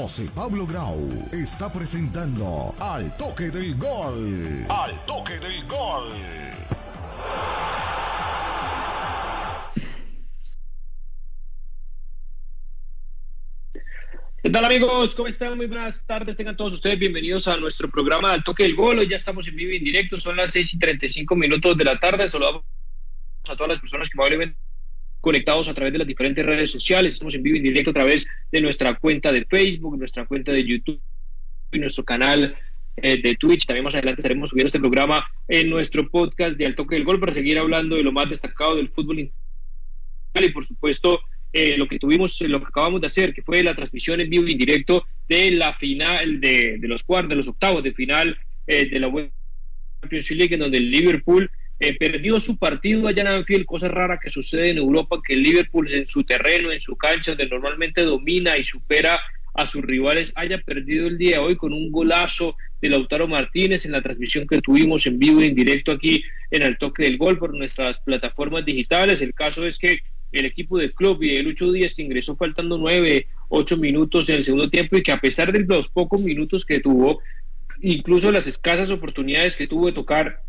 José Pablo Grau está presentando Al Toque del Gol. Al Toque del Gol. ¿Qué tal amigos? ¿Cómo están? Muy buenas tardes. Tengan todos ustedes bienvenidos a nuestro programa Al Toque del Gol. Hoy ya estamos en vivo y en directo. Son las 6 y 35 minutos de la tarde. Saludamos a todas las personas que probablemente conectados a través de las diferentes redes sociales. Estamos en vivo en directo a través de nuestra cuenta de Facebook, nuestra cuenta de YouTube y nuestro canal eh, de Twitch. También más adelante estaremos subiendo este programa en nuestro podcast de Al Toque del Gol para seguir hablando de lo más destacado del fútbol y por supuesto eh, lo que tuvimos, lo que acabamos de hacer, que fue la transmisión en vivo y en directo de la final, de, de los cuartos, de los octavos de final eh, de la Champions League, en donde el Liverpool eh, perdió su partido allá en Anfield, cosa rara que sucede en Europa, que el Liverpool en su terreno, en su cancha, donde normalmente domina y supera a sus rivales, haya perdido el día de hoy con un golazo de Lautaro Martínez en la transmisión que tuvimos en vivo y en directo aquí en el toque del gol por nuestras plataformas digitales. El caso es que el equipo de club y el Lucho Díaz que ingresó faltando nueve, ocho minutos en el segundo tiempo y que a pesar de los pocos minutos que tuvo, incluso las escasas oportunidades que tuvo de tocar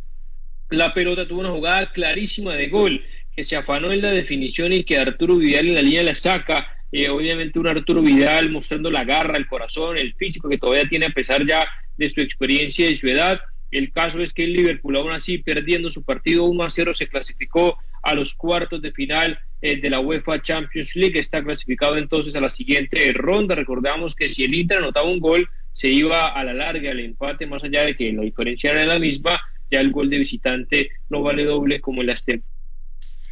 la pelota tuvo una jugada clarísima de gol que se afanó en la definición y que Arturo Vidal en la línea la saca. Eh, obviamente un Arturo Vidal mostrando la garra, el corazón, el físico que todavía tiene a pesar ya de su experiencia y su edad. El caso es que el Liverpool, aún así, perdiendo su partido 1 a 0, se clasificó a los cuartos de final eh, de la UEFA Champions League. Está clasificado entonces a la siguiente ronda. Recordamos que si el Inter anotaba un gol, se iba a la larga al empate, más allá de que la diferencia era la misma ya el gol de visitante no vale doble como en las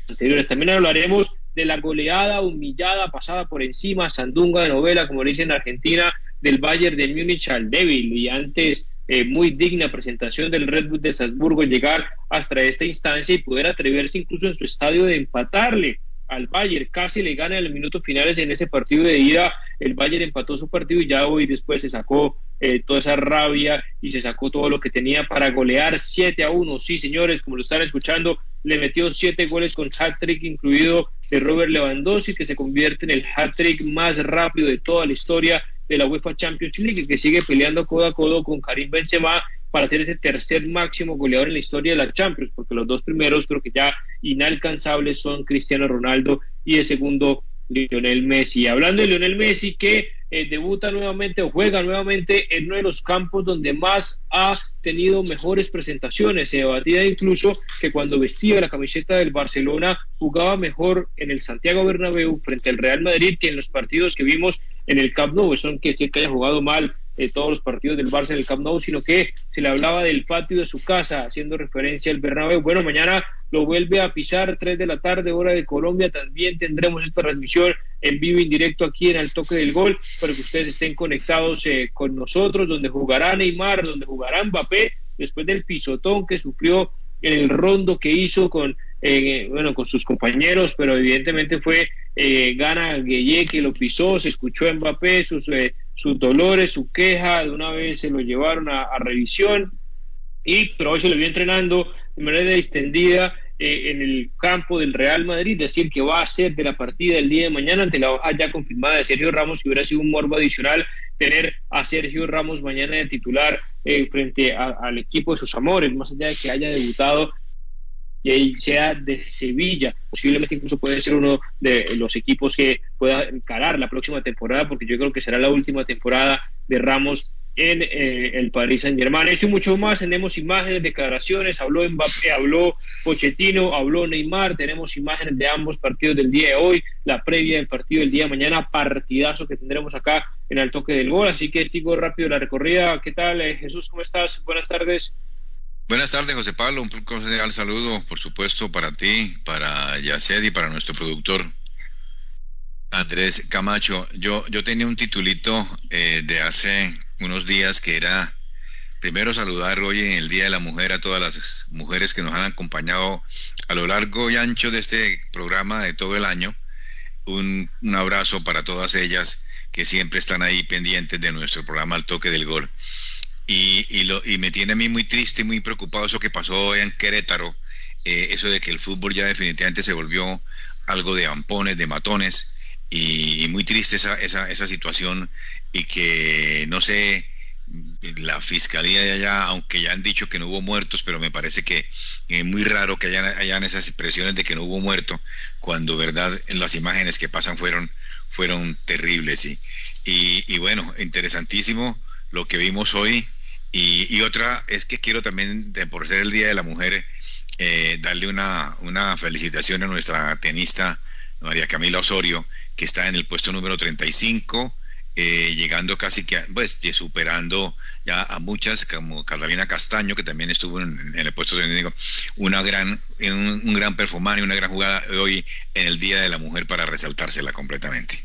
anteriores. También hablaremos de la goleada humillada, pasada por encima, sandunga de novela, como dicen en Argentina, del Bayern de Múnich al débil. Y antes, eh, muy digna presentación del Red Bull de Salzburgo, llegar hasta esta instancia y poder atreverse incluso en su estadio de empatarle al Bayern, casi le gana en los minutos finales en ese partido de ida, el Bayern empató su partido y ya hoy después se sacó eh, toda esa rabia y se sacó todo lo que tenía para golear 7 a 1, sí señores, como lo están escuchando, le metió 7 goles con hat-trick incluido de Robert Lewandowski, que se convierte en el hat-trick más rápido de toda la historia de la UEFA Champions League, que sigue peleando codo a codo con Karim Benzema para ser ese tercer máximo goleador en la historia de la Champions, porque los dos primeros creo que ya inalcanzables son Cristiano Ronaldo y el segundo Lionel Messi. Hablando de Lionel Messi, que eh, debuta nuevamente o juega nuevamente en uno de los campos donde más ha tenido mejores presentaciones. Se debatía incluso que cuando vestía la camiseta del Barcelona jugaba mejor en el Santiago Bernabéu frente al Real Madrid que en los partidos que vimos en el Camp Nou. Eso no quiere decir que haya jugado mal eh, todos los partidos del Barça en el Camp Nou, sino que se le hablaba del patio de su casa, haciendo referencia al Bernabéu. Bueno, mañana lo vuelve a pisar 3 de la tarde, hora de Colombia. También tendremos esta transmisión en vivo en directo aquí en el toque del gol para que ustedes estén conectados eh, con nosotros, donde jugará Neymar, donde jugará Mbappé, después del pisotón que sufrió en el rondo que hizo con eh, bueno con sus compañeros, pero evidentemente fue eh, Gana Gueye que lo pisó, se escuchó Mbappé, sus, eh, sus dolores, su queja, de una vez se lo llevaron a, revisión y pero hoy se lo vio entrenando de manera extendida eh, en el campo del Real Madrid, decir que va a ser de la partida del día de mañana ante la hoja ya confirmada de Sergio Ramos, que hubiera sido un morbo adicional tener a Sergio Ramos mañana de titular eh, frente al equipo de sus amores, más allá de que haya debutado y sea de Sevilla. Posiblemente incluso puede ser uno de los equipos que pueda encarar la próxima temporada, porque yo creo que será la última temporada de Ramos en eh, el Paris Saint Germain. Eso y mucho más, tenemos imágenes, declaraciones, habló Mbappé, habló Pochettino, habló Neymar, tenemos imágenes de ambos partidos del día de hoy, la previa del partido del día de mañana, partidazo que tendremos acá en el toque del gol, así que sigo rápido la recorrida. ¿Qué tal, eh, Jesús? ¿Cómo estás? Buenas tardes. Buenas tardes, José Pablo. Un cordial saludo, por supuesto, para ti, para Yaced y para nuestro productor Andrés Camacho. Yo, yo tenía un titulito eh, de hace unos días que era primero saludar hoy en el Día de la Mujer a todas las mujeres que nos han acompañado a lo largo y ancho de este programa de todo el año. Un, abrazo para todas ellas que siempre están ahí pendientes de nuestro programa Al Toque del Gol. Y, y, lo, y me tiene a mí muy triste y muy preocupado eso que pasó hoy en Querétaro, eh, eso de que el fútbol ya definitivamente se volvió algo de ampones, de matones, y, muy triste esa, esa, esa situación y que no sé la fiscalía de allá, aunque ya han dicho que no hubo muertos, pero me parece que es muy raro que hayan, hayan, esas expresiones de que no hubo muerto, cuando verdad en las imágenes que pasan fueron, fueron terribles. Y, y, bueno, interesantísimo lo que vimos hoy. Y, otra es que quiero también, por ser el Día de la Mujer, eh, darle una, una felicitación a nuestra tenista María Camila Osorio, que está en el puesto número 35 eh, llegando casi que, pues, superando ya a muchas, como Catalina Castaño, que también estuvo en, el puesto técnico, una gran, un, un gran una gran jugada hoy en el Día de la Mujer para resaltársela completamente.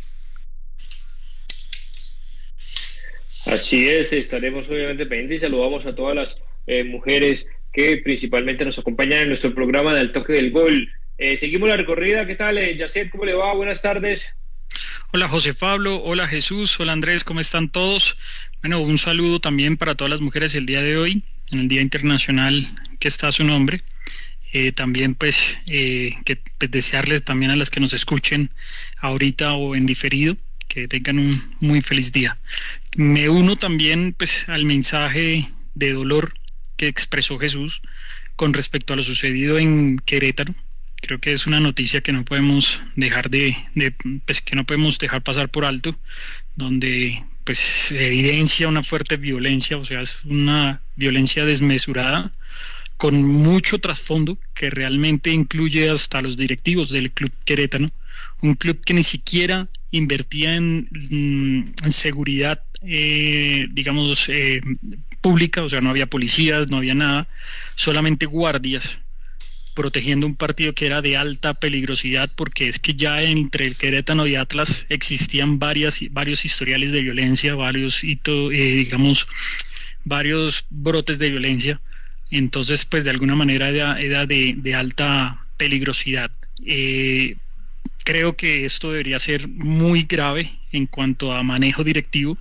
Así es, estaremos obviamente pendientes y saludamos a todas las eh, mujeres que principalmente nos acompañan en nuestro programa del toque del gol. Eh, seguimos la recorrida, ¿qué tal? Eh, Yacet, ¿cómo le va? Buenas tardes. Hola José Pablo, hola Jesús, hola Andrés, ¿cómo están todos? Bueno, un saludo también para todas las mujeres el día de hoy, en el Día Internacional que está a su nombre. Eh, también pues, eh, que pues, desearles también a las que nos escuchen ahorita o en diferido que tengan un muy feliz día. Me uno también pues al mensaje de dolor que expresó Jesús con respecto a lo sucedido en Querétaro, creo que es una noticia que no podemos dejar de, pues, que no podemos dejar pasar por alto, donde pues se evidencia una fuerte violencia, o sea, es una violencia desmesurada con mucho trasfondo que realmente incluye hasta los directivos del club querétano, un club que ni siquiera invertía en, mm, seguridad, eh, digamos, eh, pública, o sea, no había policías, no había nada, solamente guardias protegiendo un partido que era de alta peligrosidad porque es que ya entre el Querétano y Atlas existían varias, varios historiales de violencia, varios, eh, digamos, varios brotes de violencia. Entonces, pues de alguna manera era, de, alta peligrosidad. Eh, creo que esto debería ser muy grave en cuanto a manejo directivo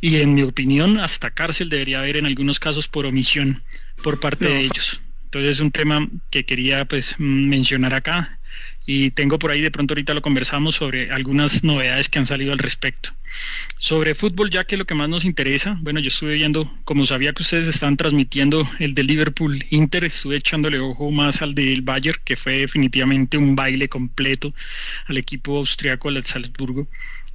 y en mi opinión hasta cárcel debería haber en algunos casos por omisión por parte de ellos. Entonces es un tema que quería pues mencionar acá y tengo por ahí de pronto ahorita lo conversamos sobre algunas novedades que han salido al respecto. Sobre fútbol, ya que lo que más nos interesa, bueno, yo estuve viendo, como sabía que ustedes están transmitiendo el de Liverpool Inter, estuve echándole ojo más al del Bayern, que fue definitivamente un baile completo al equipo austriaco, al Salzburgo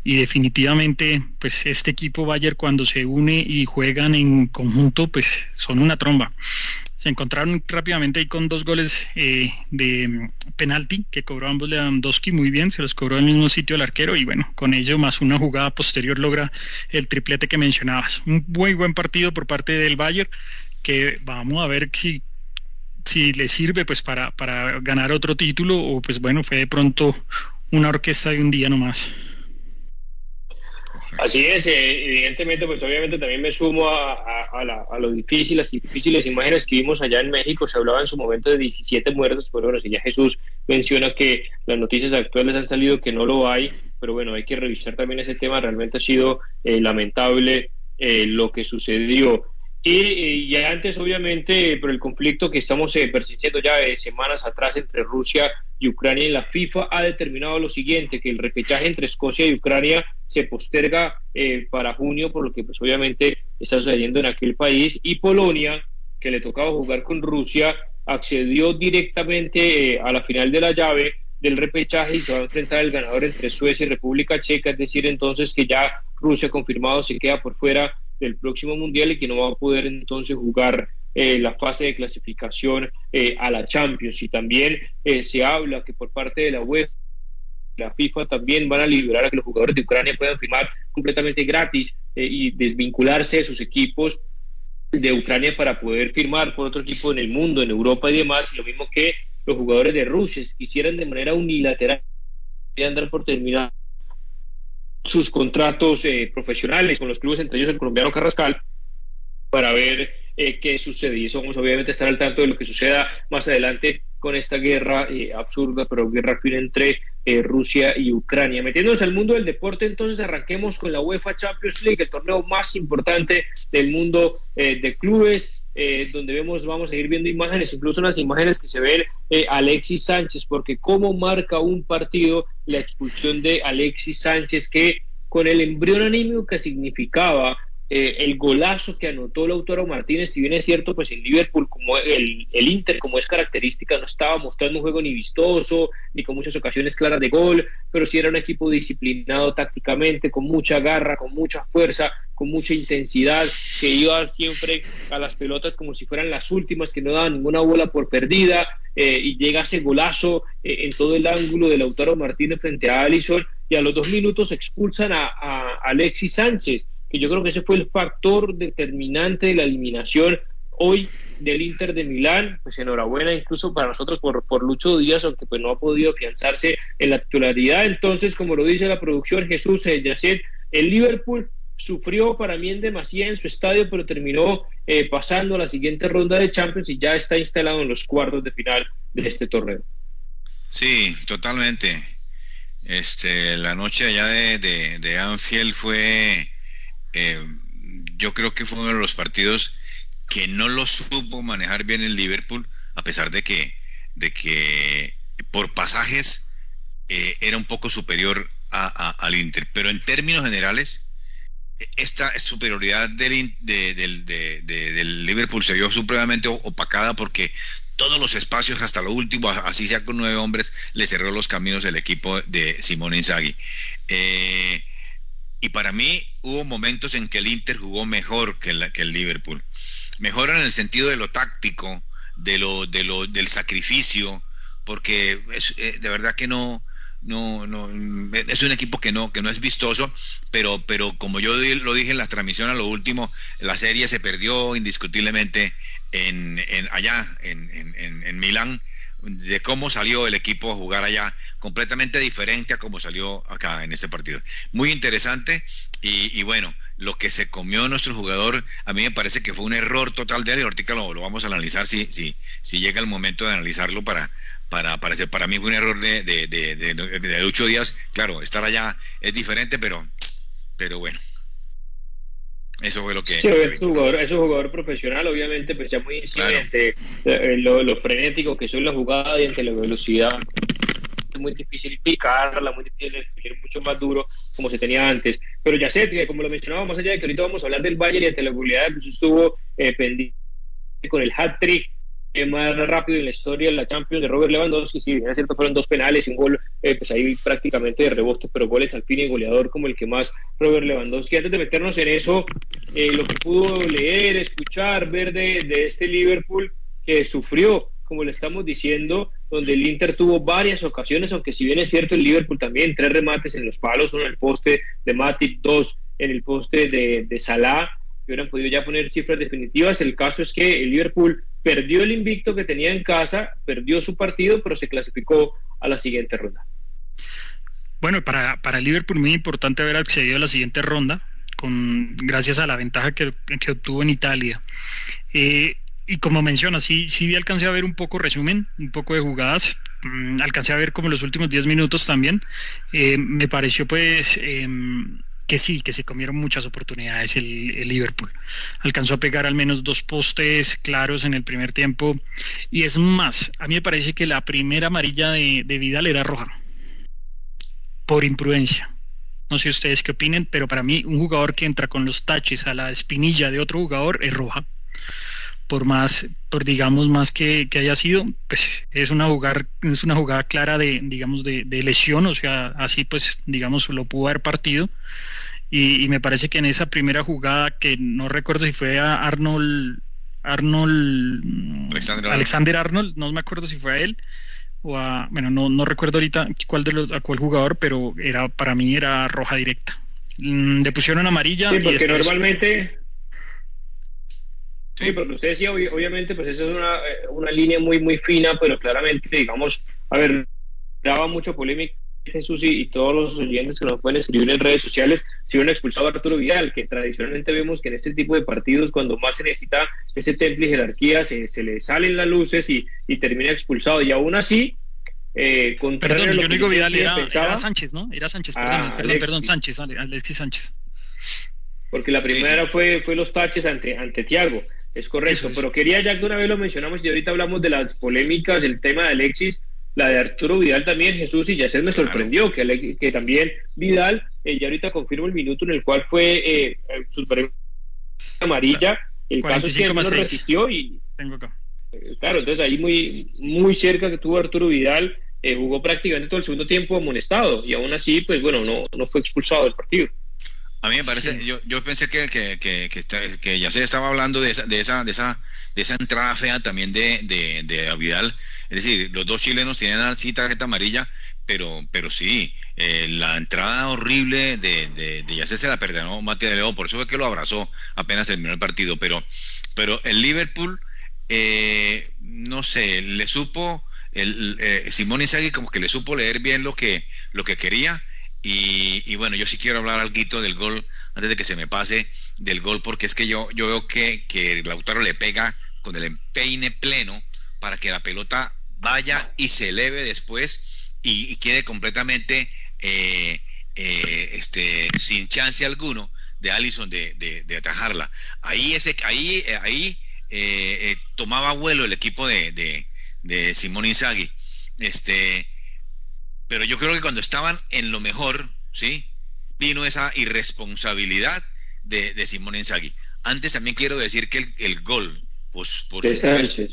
y definitivamente pues este equipo Bayern cuando se une y juegan en conjunto pues son una tromba se encontraron rápidamente ahí con dos goles eh, de penalti que cobró ambos Lewandowski muy bien, se los cobró en el mismo sitio el arquero y bueno, con ello más una jugada posterior logra el triplete que mencionabas. Un muy buen partido por parte del Bayern que vamos a ver si si le sirve pues para, para ganar otro título o pues bueno, fue de pronto una orquesta de un día nomás. Así es, eh, evidentemente, pues obviamente también me sumo a, a, lo difícil, las difíciles imágenes que vimos allá en México. Se hablaba en su momento de 17 muertos, pero bueno, si ya Jesús menciona que las noticias actuales han salido que no lo hay, pero bueno, hay que revisar también ese tema. Realmente ha sido eh, lamentable eh, lo que sucedió. Y, ya antes, obviamente, por el conflicto que estamos eh, persistiendo ya de semanas atrás entre Rusia y Ucrania, la FIFA ha determinado lo siguiente, que el repechaje entre Escocia y Ucrania se posterga eh, para junio, por lo que pues obviamente está sucediendo en aquel país, y Polonia, que le tocaba jugar con Rusia, accedió directamente eh, a la final de la llave del repechaje y se va a enfrentar el ganador entre Suecia y República Checa, es decir, entonces que ya Rusia confirmado se queda por fuera del próximo mundial y que no va a poder entonces jugar eh, la fase de clasificación eh, a la Champions. Y también eh, se habla que por parte de la UEFA, la FIFA también van a liberar a que los jugadores de Ucrania puedan firmar completamente gratis y desvincularse de sus equipos de Ucrania para poder firmar por otro equipo en el mundo, en Europa y demás, lo mismo que los jugadores de Rusia quisieran de manera unilateral dar por terminar sus contratos eh, profesionales con los clubes, entre ellos el colombiano Carrascal, para ver eh, qué sucede. Y eso vamos obviamente estar al tanto de lo que suceda más adelante con esta guerra eh, absurda, pero guerra fin entre Rusia y Ucrania. Metiéndonos al mundo del deporte, entonces arranquemos con la UEFA Champions League, el torneo más importante del mundo de clubes eh, donde vemos, vamos a ir viendo imágenes, incluso las imágenes que se ven eh, Alexis Sánchez, porque cómo marca un partido la expulsión de Alexis Sánchez, que con el embrión anímico que significaba eh, el golazo que anotó Lautaro Martínez, si bien es cierto, pues el Liverpool, como el, el, Inter, como es característica, no estaba mostrando un juego ni vistoso, ni con muchas ocasiones claras de gol, pero sí era un equipo disciplinado tácticamente, con mucha garra, con mucha fuerza, con mucha intensidad, que iba siempre a las pelotas como si fueran las últimas, que no daban ninguna bola por perdida, eh, y llega ese golazo eh, en todo el ángulo de Lautaro Martínez frente a Allison, y a los dos minutos expulsan a Alexis Sánchez que yo creo que ese fue el factor determinante de la eliminación hoy del Inter de Milán, pues enhorabuena incluso para nosotros por, por Lucho Díaz, aunque pues no ha podido afianzarse en la titularidad. Entonces, como lo dice la producción Jesús el Yacet, el Liverpool sufrió para mí en demasía en su estadio, pero terminó eh, pasando a la siguiente ronda de Champions y ya está instalado en los cuartos de final de este torneo. Sí, totalmente. Este, la noche allá de, de, de Anfield fue eh, yo creo que fue uno de los partidos que no lo supo manejar bien el Liverpool, a pesar de que, de que por pasajes eh, era un poco superior al Inter. Pero en términos generales, esta superioridad del, del Liverpool se vio supremamente opacada porque todos los espacios hasta lo último, así sea con nueve hombres, le cerró los caminos el equipo de Simón Inzaghi. Eh, y para mí hubo momentos en que el Inter jugó mejor que, que el Liverpool. Mejor en el sentido de lo táctico, de lo, de lo, del sacrificio, porque es, eh, de verdad que no, no, no, es un equipo que no, que no es vistoso, pero, pero como yo lo dije en la transmisión a lo último, la serie se perdió indiscutiblemente en, en allá, en, en, en Milán, de cómo salió el equipo a jugar allá, completamente diferente a cómo salió acá en este partido. Muy interesante y, bueno, lo que se comió nuestro jugador, a mí me parece que fue un error total de él y ahorita lo, vamos a analizar si, si, si llega el momento de analizarlo para, para, para, para mí fue un error de, de, de, de, de ocho días. Claro, estar allá es diferente, pero, pero bueno. Eso fue lo que... Sí, es un jugador, jugador profesional, obviamente, pues ya muy incidente, eh, lo, frenético que son la jugada y ante la velocidad. Es muy difícil explicarla, muy difícil mucho más duro como se tenía antes. Pero ya sé que, como lo mencionaba, más allá de que ahorita vamos a hablar del Bayern y ante la movilidad, pues estuvo eh, pendiente con el hat-trick más rápido en la historia de la Champions de Robert Lewandowski, sí, es cierto, fueron dos penales y un gol, eh, pues ahí prácticamente de rebote, pero goles al fin y goleador como el que más Robert Lewandowski. Antes de meternos en eso, eh, lo que pudo leer, escuchar, ver de, de este Liverpool que sufrió, como le estamos diciendo, donde el Inter tuvo varias ocasiones, aunque si bien es cierto el Liverpool también, tres remates en los palos, uno en el poste de Matip, dos en el poste de, de Salah, que hubieran podido ya poner cifras definitivas. El caso es que el Liverpool perdió el invicto que tenía en casa, perdió su partido, pero se clasificó a la siguiente ronda. Bueno, para, para Liverpool muy importante haber accedido a la siguiente ronda, con, gracias a la ventaja que, que obtuvo en Italia. Eh, y como menciona, sí, sí alcancé a ver un poco resumen, un poco de jugadas, mm, alcancé a ver como los últimos 10 minutos también. Eh, me pareció pues em, que sí, que se comieron muchas oportunidades el, Liverpool. Alcanzó a pegar al menos dos postes claros en el primer tiempo. Y es más, a mí me parece que la primera amarilla de, Vidal era roja. Por imprudencia. No sé ustedes qué opinen, pero para mí un jugador que entra con los taches a la espinilla de otro jugador es roja. Por más, por digamos más que, haya sido, pues es una jugada, es una jugada clara de, digamos, de, de lesión, o sea, así pues, digamos, lo pudo haber partido y, me parece que en esa primera jugada, que no recuerdo si fue a Arnold, Arnold, Alexander, Arnold, no me acuerdo si fue a él o a, bueno, no, no recuerdo ahorita cuál de los, a cuál jugador, pero era para mí era roja directa. Mm, le pusieron amarilla. Sí, porque normalmente. Sí, porque usted decía, obviamente, pues esa es una, eh, una línea muy, muy fina, pero claramente, digamos, a ver, daba mucho polémica Jesús y, todos los oyentes que nos pueden escribir en redes sociales, si hubieran expulsado a Arturo Vidal, que tradicionalmente vemos que en este tipo de partidos, cuando más se necesita ese temple y jerarquía, se, se le salen las luces y, termina expulsado. Y aún así, eh, perdón, yo no digo Vidal, era, Sánchez, ¿no? Era Sánchez, perdón, ah, perdón, perdón, Sánchez, Alexis Sánchez. porque la primera fue, fue los taches ante, ante Tiago, es correcto, pero quería ya que una vez lo mencionamos y ahorita hablamos de las polémicas, el tema de Alexis, la de Arturo Vidal también, Jesús, y ya se me sorprendió que, que también Vidal, eh, ya ahorita confirmo el minuto en el cual fue eh, su amarilla, el caso es que no resistió y... Tengo acá. Eh, claro, entonces ahí muy, muy cerca que tuvo Arturo Vidal, eh, jugó prácticamente todo el segundo tiempo amonestado y aún así, pues bueno, no, no fue expulsado del partido. A mí me parece, yo, yo pensé que, que, que, que, ya se estaba hablando de esa, de esa, de esa, de esa entrada fea también de, de, de Vidal. Es decir, los dos chilenos tienen así tarjeta amarilla, pero, pero sí, eh, la entrada horrible de, de, de se la perdonó Matías de León, por eso fue que lo abrazó apenas terminó el partido. Pero, pero el Liverpool, eh, no sé, le supo, el, eh, Simón Inzaghi como que le supo leer bien lo que, lo que quería y, bueno, yo sí quiero hablar algo del gol, antes de que se me pase, del gol, porque es que yo, yo veo que, que Lautaro le pega con el empeine pleno para que la pelota vaya y se eleve después y, quede completamente eh, eh, este, sin chance alguno de Allison de, de, atajarla. Ahí, ese, ahí, ahí eh, tomaba vuelo el equipo de, de, de Simón Inzaghi. Este, pero yo creo que cuando estaban en lo mejor, ¿sí? Vino esa irresponsabilidad de, de Simón Inzaghi. Antes también quiero decir que el, gol, pues, por de Sánchez.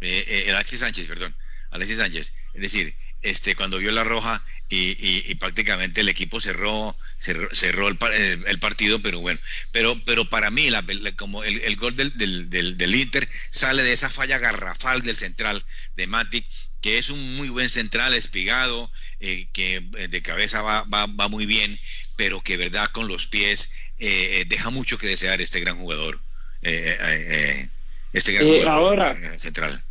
Eh, eh, Alexis Sánchez, perdón, Alexis Sánchez. Es decir, este, cuando vio la roja y, y, prácticamente el equipo cerró, cerró, el, el, partido, pero bueno, pero, pero para mí, la, como el, el gol del, del, del, Inter sale de esa falla garrafal del central de Matic, que es un muy buen central, espigado, eh, que eh, de cabeza va, va, va, muy bien, pero que verdad con los pies eh, deja mucho que desear este gran jugador, este gran jugador ahora, central.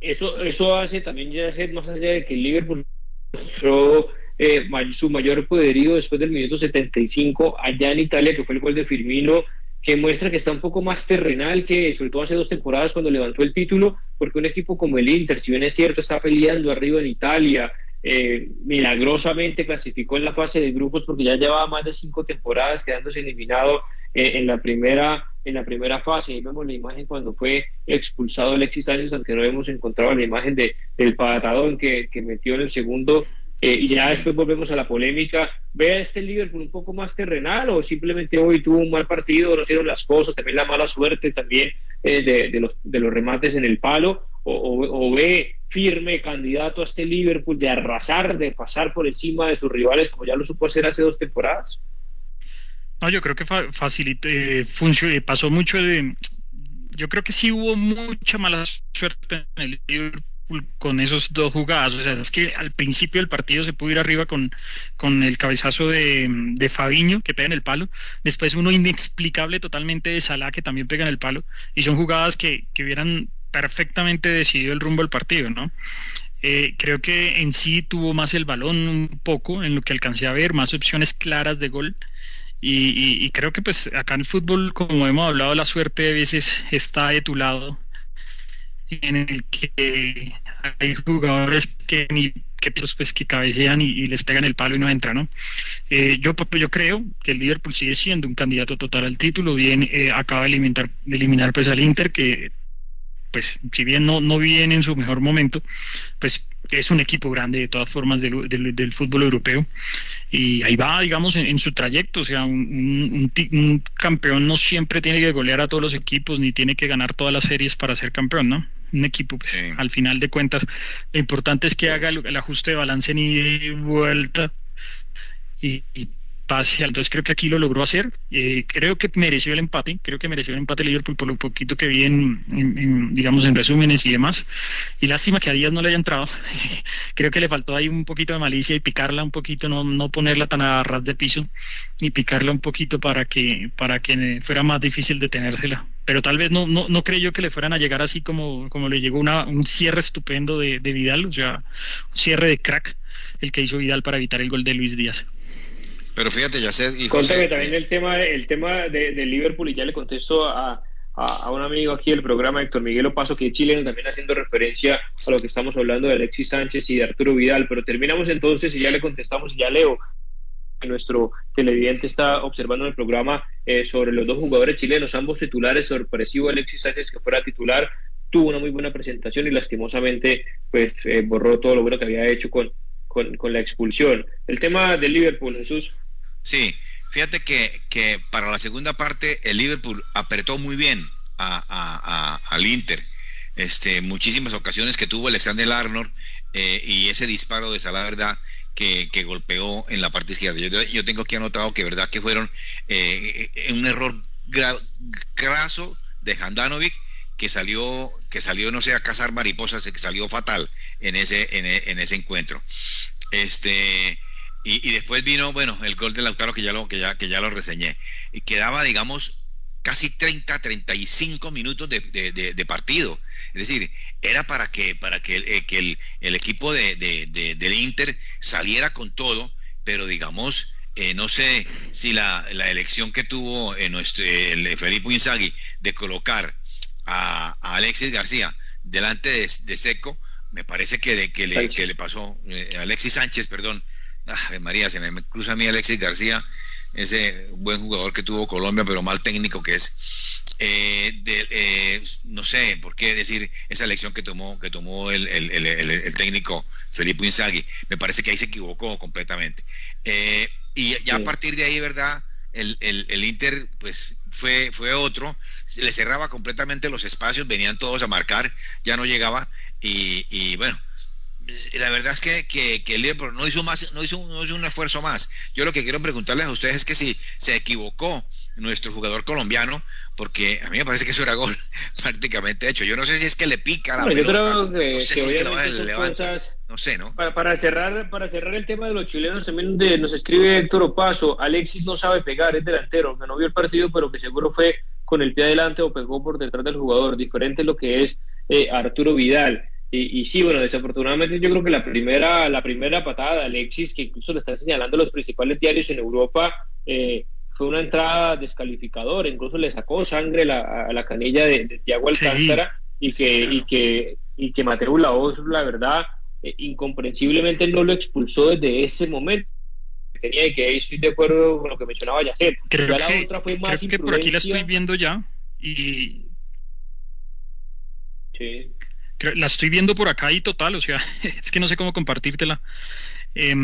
Eso, eso hace también ya ser más allá de que el Liverpool mostró su mayor poderío después del minuto 75 allá en Italia, que fue el gol de Firmino que muestra que está un poco más terrenal que sobre todo hace dos temporadas cuando levantó el título, porque un equipo como el Inter, si bien es cierto, está peleando arriba en Italia, eh, milagrosamente clasificó en la fase de grupos porque ya llevaba más de cinco temporadas quedándose eliminado eh, en la primera en la primera fase. Ahí vemos la imagen cuando fue expulsado Alexis Sánchez, aunque no hemos encontrado la imagen de, del patadón que, que metió en el segundo eh, y ya después volvemos a la polémica. ¿Ve a este Liverpool un poco más terrenal o simplemente hoy tuvo un mal partido, no hicieron las cosas, también la mala suerte también eh, de, los, de los remates en el palo? O, ve firme candidato a este Liverpool de arrasar, de pasar por encima de sus rivales como ya lo supo hacer hace dos temporadas? No, yo creo que facilitó, eh, pasó mucho de... Yo creo que sí hubo mucha mala suerte en el Liverpool con esos dos jugadas. O sea, es que al principio del partido se pudo ir arriba con, con el cabezazo de, de Fabiño, que pega en el palo. Después uno inexplicable totalmente de Salah, que también pega en el palo. Y son jugadas que, que hubieran perfectamente decidido el rumbo del partido, ¿no? Eh, creo que en sí tuvo más el balón un poco, en lo que alcancé a ver, más opciones claras de gol. Y, y creo que pues acá en el fútbol, como hemos hablado, la suerte a veces está de tu lado en el que hay jugadores que ni que pues que cabecean y, les pegan el palo y no entran, ¿no? Eh, yo yo creo que el Liverpool sigue siendo un candidato total al título, bien eh, acaba de eliminar, de eliminar pues al Inter que pues si bien no, no viene en su mejor momento, pues es un equipo grande de todas formas del, del, fútbol europeo y ahí va, digamos, en, su trayecto. O sea, un, un, campeón no siempre tiene que golear a todos los equipos ni tiene que ganar todas las series para ser campeón, ¿no? Un equipo, pues, al final de cuentas, lo importante es que haga el, ajuste de balance ni vuelta y entonces creo que aquí lo logró hacer. Eh, creo que mereció el empate. Creo que mereció el empate Liverpool por lo poquito que vi en, digamos, en resúmenes y demás. Y lástima que a Díaz no le haya entrado. creo que le faltó ahí un poquito de malicia y picarla un poquito, no, no ponerla tan a ras de piso y picarla un poquito para que, para que fuera más difícil detenérsela. Pero tal vez no, no, no creyó que le fueran a llegar así como, como le llegó una, un cierre estupendo de, de Vidal, o sea, un cierre de crack el que hizo Vidal para evitar el gol de Luis Díaz. Pero fíjate, ya sé. Y también el tema, el tema de, Liverpool, y ya le contesto a, a, un amigo aquí del programa, Héctor Miguel Opaso, que es chileno, también haciendo referencia a lo que estamos hablando de Alexis Sánchez y de Arturo Vidal. Pero terminamos entonces y ya le contestamos y ya leo. nuestro televidente está observando el programa eh, sobre los dos jugadores chilenos, ambos titulares, sorpresivo Alexis Sánchez que fuera titular, tuvo una muy buena presentación y lastimosamente pues eh, borró todo lo bueno que había hecho con, con, la expulsión. El tema del Liverpool, Jesús. Sí, fíjate que, que para la segunda parte el Liverpool apretó muy bien a, al Inter. Este, muchísimas ocasiones que tuvo Alexander Arnold eh, y ese disparo de Salah, verdad, que, que, golpeó en la parte izquierda. Yo, tengo aquí anotado que verdad que fueron eh, un error graso de Handanovic que salió, que salió, no sé, a cazar mariposas, que salió fatal en ese, en, ese encuentro. Este, y, después vino, bueno, el gol de Lautaro que ya lo, que ya, que ya lo reseñé. Y quedaba, digamos, casi 30, 35 minutos de, de, partido. Es decir, era para que, para que, eh, que el, el, equipo de, del Inter saliera con todo, pero digamos, eh, no sé si la, la, elección que tuvo en nuestro, el Felipe Inzaghi de colocar a, Alexis García delante de, Seco, me parece que, que, le, que le pasó, eh, Alexis Sánchez, perdón, María, se me cruza a mí Alexis García, ese buen jugador que tuvo Colombia, pero mal técnico que es. Eh, eh, no sé por qué decir esa elección que tomó que tomó el, técnico Felipe Inzaghi. Me parece que ahí se equivocó completamente. y ya a partir de ahí, ¿verdad? el, el, Inter pues fue, fue otro, le cerraba completamente los espacios, venían todos a marcar, ya no llegaba y, y bueno, la verdad es que, que, el Liverpool no hizo más, no hizo, no hizo un esfuerzo más. Yo lo que quiero preguntarles a ustedes es que si se equivocó nuestro jugador colombiano, porque a mí me parece que eso era gol prácticamente hecho. Yo no sé si es que le pica la pelota, no sé si es que le levanta, no sé, ¿no? Para, para, cerrar, para cerrar el tema de los chilenos, también nos escribe Héctor Opaso, Alexis no sabe pegar, es delantero, que no vio el partido, pero que seguro fue con el pie adelante o pegó por detrás del jugador, diferente lo que es eh, Arturo Vidal. Y, y, sí, bueno, desafortunadamente yo creo que la primera, la primera patada de Alexis, que incluso le están señalando los principales diarios en Europa, eh, fue una entrada descalificadora, incluso le sacó sangre a la canilla de, de Tiago Alcántara y, que, y, que, y que Mateo Laos, la verdad, eh, incomprensiblemente no lo expulsó desde ese momento. Tenía y que ahí estoy de acuerdo con lo que mencionaba Yacet. Creo ya la otra fue más creo que por aquí la estoy viendo ya y sí. La estoy viendo por acá y total, o sea, es que no sé cómo compartírtela. Eh,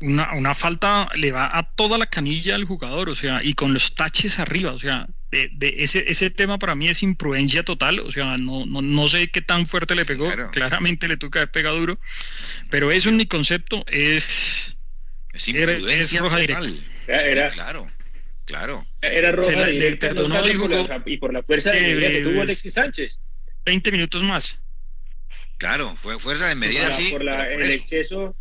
una, una, falta le va a toda la canilla al jugador, o sea, y con los taches arriba, o sea, de, ese, ese tema para mí es imprudencia total, o sea, no, no, no sé qué tan fuerte le pegó, claramente le toca haber pegado duro, pero eso en mi concepto es... Es imprudencia roja directa. Era, claro, claro. Era roja directa, y por la fuerza de que tuvo Alexis Sánchez. 20 minutos más. Claro, fue fuerza de medida, sí. Por el exceso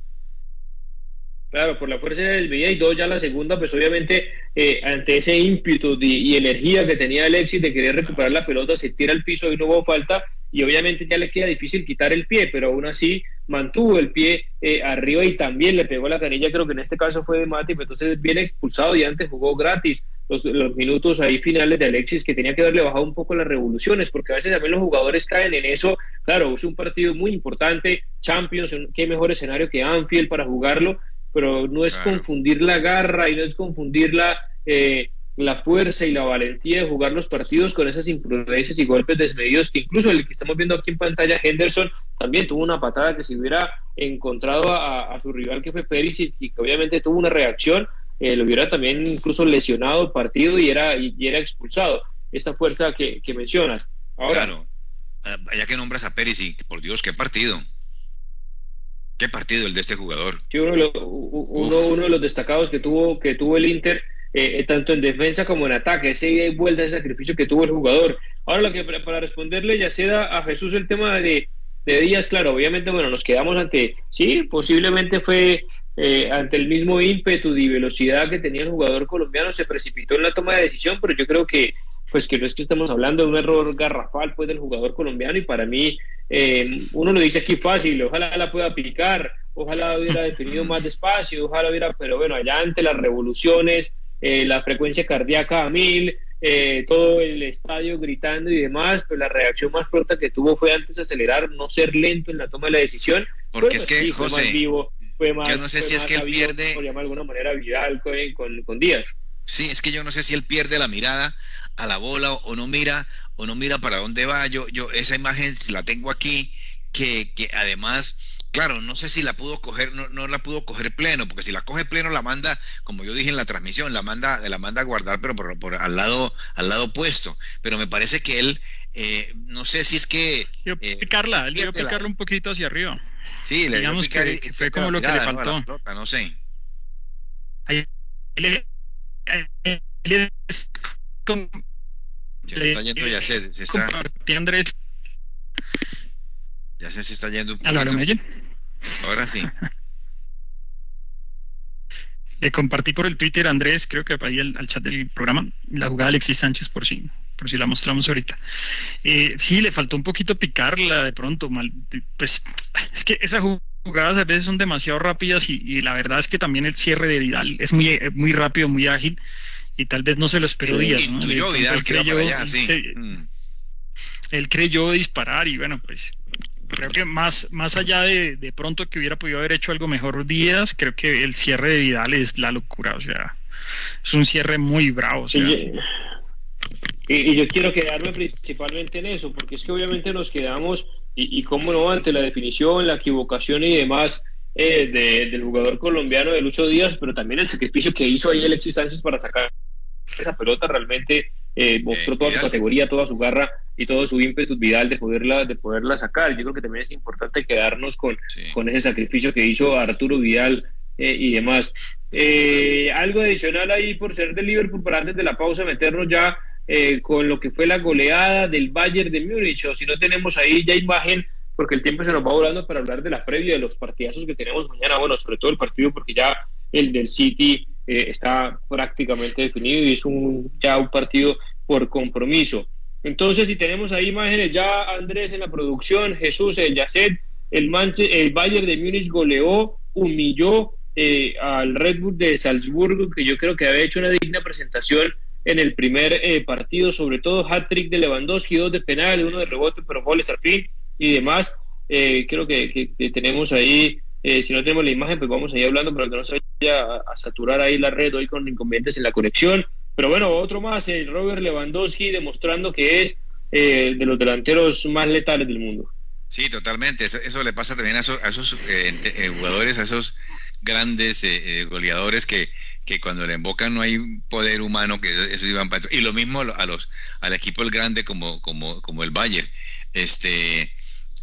Claro, por la fuerza del medida y dos ya la segunda, pues obviamente eh, ante ese ímpetu y energía que tenía Alexis de querer recuperar la pelota, se tira al piso y no hubo falta y obviamente ya le queda difícil quitar el pie, pero aún así mantuvo el pie eh, arriba y también le pegó la canilla, creo que en este caso fue de Mati, pero entonces viene expulsado y antes jugó gratis los, los, minutos ahí finales de Alexis que tenía que haberle bajado un poco las revoluciones, porque a veces también los jugadores caen en eso, claro, es un partido muy importante, Champions, qué mejor escenario que Anfield para jugarlo, pero no es confundir la garra y no es confundir la, eh, la fuerza y la valentía de jugar los partidos con esas imprudencias y golpes desmedidos, que incluso el que estamos viendo aquí en pantalla, Henderson, también tuvo una patada que si hubiera encontrado a, su rival que fue Pérez y, que obviamente tuvo una reacción, eh, lo hubiera también incluso lesionado el partido y era, y, era expulsado. Esta fuerza que, mencionas. Ahora, claro, ah, ya que nombras a y por Dios, qué partido. Qué partido el de este jugador. Sí, uno, uno, de los destacados que tuvo, que tuvo el Inter, eh, tanto en defensa como en ataque, ese vuelta de sacrificio que tuvo el jugador. Ahora lo que para responderle ya sea a Jesús el tema de, de Díaz, claro, obviamente, bueno, nos quedamos ante, sí, posiblemente fue eh, ante el mismo ímpetu y velocidad que tenía el jugador colombiano, se precipitó en la toma de decisión, pero yo creo que pues que no es que estamos hablando de un error garrafal pues del jugador colombiano y para mí eh, uno lo dice aquí fácil, ojalá la pueda aplicar, ojalá hubiera definido más despacio, ojalá hubiera, pero bueno, allá ante las revoluciones, eh, la frecuencia cardíaca a mil, eh, todo el estadio gritando y demás, pues la reacción más pronta que tuvo fue antes acelerar, no ser lento en la toma de la decisión. Porque es que, José, fue más. Yo no sé si es que él pierde. Por llamar de alguna manera, Vidal con, con, Díaz. Sí, es que yo no sé si él pierde la mirada a la bola o, no mira o no mira para dónde va. Yo, yo esa imagen la tengo aquí que, que además claro, no sé si la pudo coger, no, no, la pudo coger pleno, porque si la coge pleno la manda, como yo dije en la transmisión, la manda, la manda a guardar, pero por, por al lado, al lado opuesto. Pero me parece que él, eh, no sé si es que dio eh, picarla, él dio picarla un poquito hacia arriba. Sí, le digamos que, fue como lo que le faltó. no sé. Ahí, le, se está yendo ya se, se está. Andrés. Ya se, se está yendo un poquito. Ahora sí. Le compartí por el Twitter, Andrés, creo que ahí al, chat del programa, la jugada de Alexis Sánchez por si, por si la mostramos ahorita. Eh, sí, le faltó un poquito picarla de pronto. Mal, pues es que esas jugadas a veces son demasiado rápidas y, la verdad es que también el cierre de Vidal es muy, muy rápido, muy ágil y tal vez no se lo esperó Díaz. ¿no? Vidal, creyó, sí. Mm. Él creyó disparar y bueno, pues creo que más, más allá de, de pronto que hubiera podido haber hecho algo mejor Díaz, creo que el cierre de Vidal es la locura, o sea, es un cierre muy bravo. y, yo quiero quedarme principalmente en eso, porque es que obviamente nos quedamos, y, y cómo no, ante la definición, la equivocación y demás eh, del jugador colombiano de Lucho Díaz, pero también el sacrificio que hizo ahí Alexis Sánchez para sacar esa pelota realmente eh, mostró toda su categoría, toda su garra y todo su ímpetu vital de poderla, de poderla sacar. Yo creo que también es importante quedarnos con, con ese sacrificio que hizo Arturo Vidal eh, y demás. Eh, algo adicional ahí por ser de Liverpool para antes de la pausa meternos ya con lo que fue la goleada del Bayern de Múnich, o si no tenemos ahí ya imagen, porque el tiempo se nos va volando para hablar de la previa de los partidazos que tenemos mañana, bueno, sobre todo el partido porque ya el del City eh, está prácticamente definido y es un, ya un partido por compromiso. Entonces, si tenemos ahí imágenes ya, Andrés en la producción, Jesús, el Yacet, el, el Bayern de Múnich goleó, humilló eh, al Red Bull de Salzburgo, que yo creo que había hecho una digna presentación en el primer eh, partido, sobre todo hat-trick de Lewandowski, dos de penal, uno de rebote, pero goles al fin y demás. creo que, tenemos ahí eh, si no tenemos la imagen, pues vamos a ir hablando para que no se a, saturar ahí la red hoy con inconvenientes en la conexión. Pero bueno, otro más, el Robert Lewandowski demostrando que es eh, de los delanteros más letales del mundo. Sí, totalmente. Eso, le pasa también a esos, eh, jugadores, a esos grandes goleadores que, que cuando le invocan no hay poder humano que eso, iban para y lo mismo a los al equipo el grande como como como el Bayern este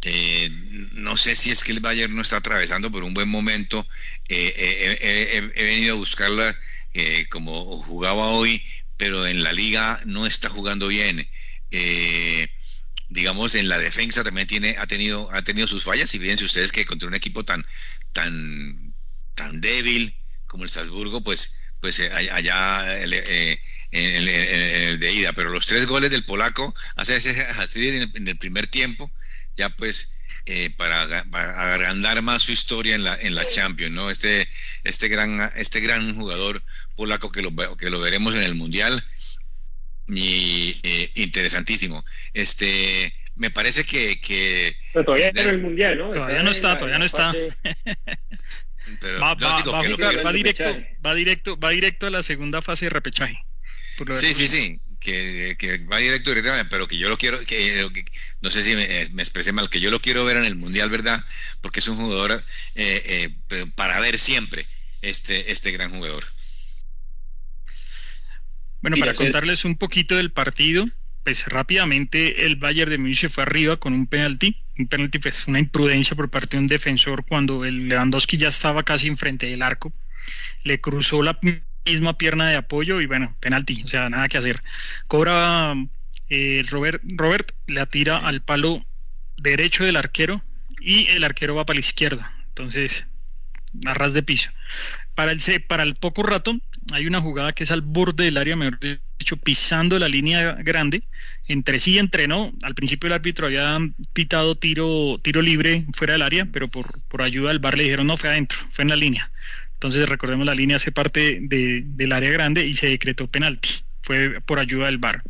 eh, no sé si es que el Bayern no está atravesando por un buen momento. Eh, eh, he venido a buscarla como jugaba hoy, pero en la liga no está jugando bien. digamos, en la defensa también tiene, ha tenido, ha tenido sus fallas. Y fíjense ustedes que contra un equipo tan, tan, tan débil como el Salzburgo, pues, pues allá en el, de ida. Pero los tres goles del polaco hace ese en el primer tiempo ya pues eh, para, agrandar más su historia en la, en la Champions, ¿no? Este, este, gran, este gran jugador polaco que lo, que lo veremos en el Mundial y eh, interesantísimo. Este, me parece que... que todavía está en el Mundial, ¿no? Todavía no está, todavía no está. va, directo, va directo, va directo a la segunda fase de repechaje. sí, sí, sí que, va directo directamente, pero que yo lo quiero, que, no sé si me, expresé mal, que yo lo quiero ver en el Mundial, ¿verdad? Porque es un jugador eh, eh, para ver siempre este, este gran jugador. Bueno, para contarles un poquito del partido, pues rápidamente el Bayern de Múnich fue arriba con un penalti, un penalti pues una imprudencia por parte de un defensor cuando el Lewandowski ya estaba casi enfrente del arco, le cruzó la misma pierna de apoyo y bueno, penalti, o sea, nada que hacer. Cobra eh, Robert, Robert, le tira al palo derecho del arquero y el arquero va para la izquierda, entonces a ras de piso. Para el, para el poco rato hay una jugada que es al borde del área, mejor dicho, pisando la línea grande. Entre sí entrenó. Al principio el árbitro había pitado tiro, tiro libre fuera del área, pero por, por ayuda del bar le dijeron no, fue adentro, fue en la línea. Entonces, recordemos, la línea hace parte del área grande y se decretó penalti. Fue por ayuda del VAR.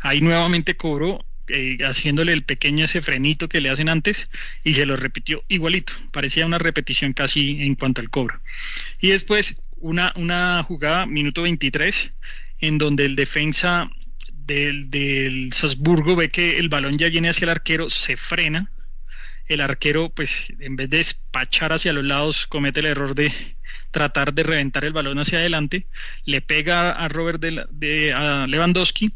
Ahí nuevamente cobró eh, haciéndole el pequeño ese frenito que le hacen antes y se lo repitió igualito, parecía una repetición casi en cuanto al cobro. Y después una, una jugada, minuto 23, en donde el defensa del, del Salzburgo ve que el balón ya viene hacia el arquero, se frena, el arquero pues en vez de despachar hacia los lados comete el error de tratar de reventar el balón hacia adelante, le pega a Robert de, de a Lewandowski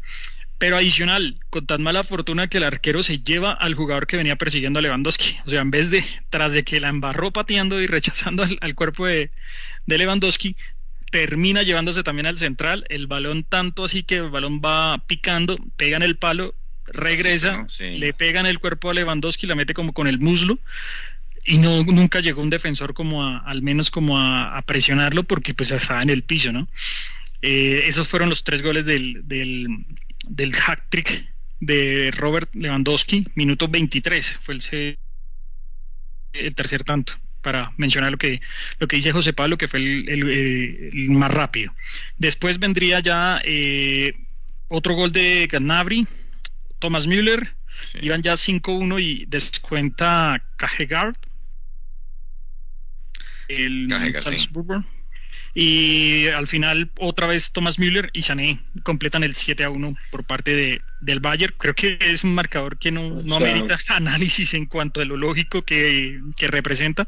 pero adicional, con tan mala fortuna que el arquero se lleva al jugador que venía persiguiendo a Lewandowski. O sea, en vez de, tras de que la embarró pateando y rechazando al, cuerpo de, Lewandowski, termina llevándose también al central. El balón tanto así que el balón va picando, pega en el palo, regresa, le pega en el cuerpo a Lewandowski, la mete como con el muslo. Y no, nunca llegó un defensor como a, al menos como a, presionarlo porque pues estaba en el piso, ¿no? Eh, esos fueron los tres goles del, del hack trick de Robert Lewandowski, minuto 23, fue el, el tercer tanto, para mencionar lo que, lo que dice José Pablo, que fue el, más rápido. Después vendría ya eh, otro gol de Gnabry, Thomas Müller, iban ya 5-1 y descuenta Cajegaard, el Salzburgo. Y al final, otra vez Thomas Müller y Sané completan el 7 a 1 por parte de, del Bayern. Creo que es un marcador que no, no amerita análisis en cuanto a lo lógico que, representa.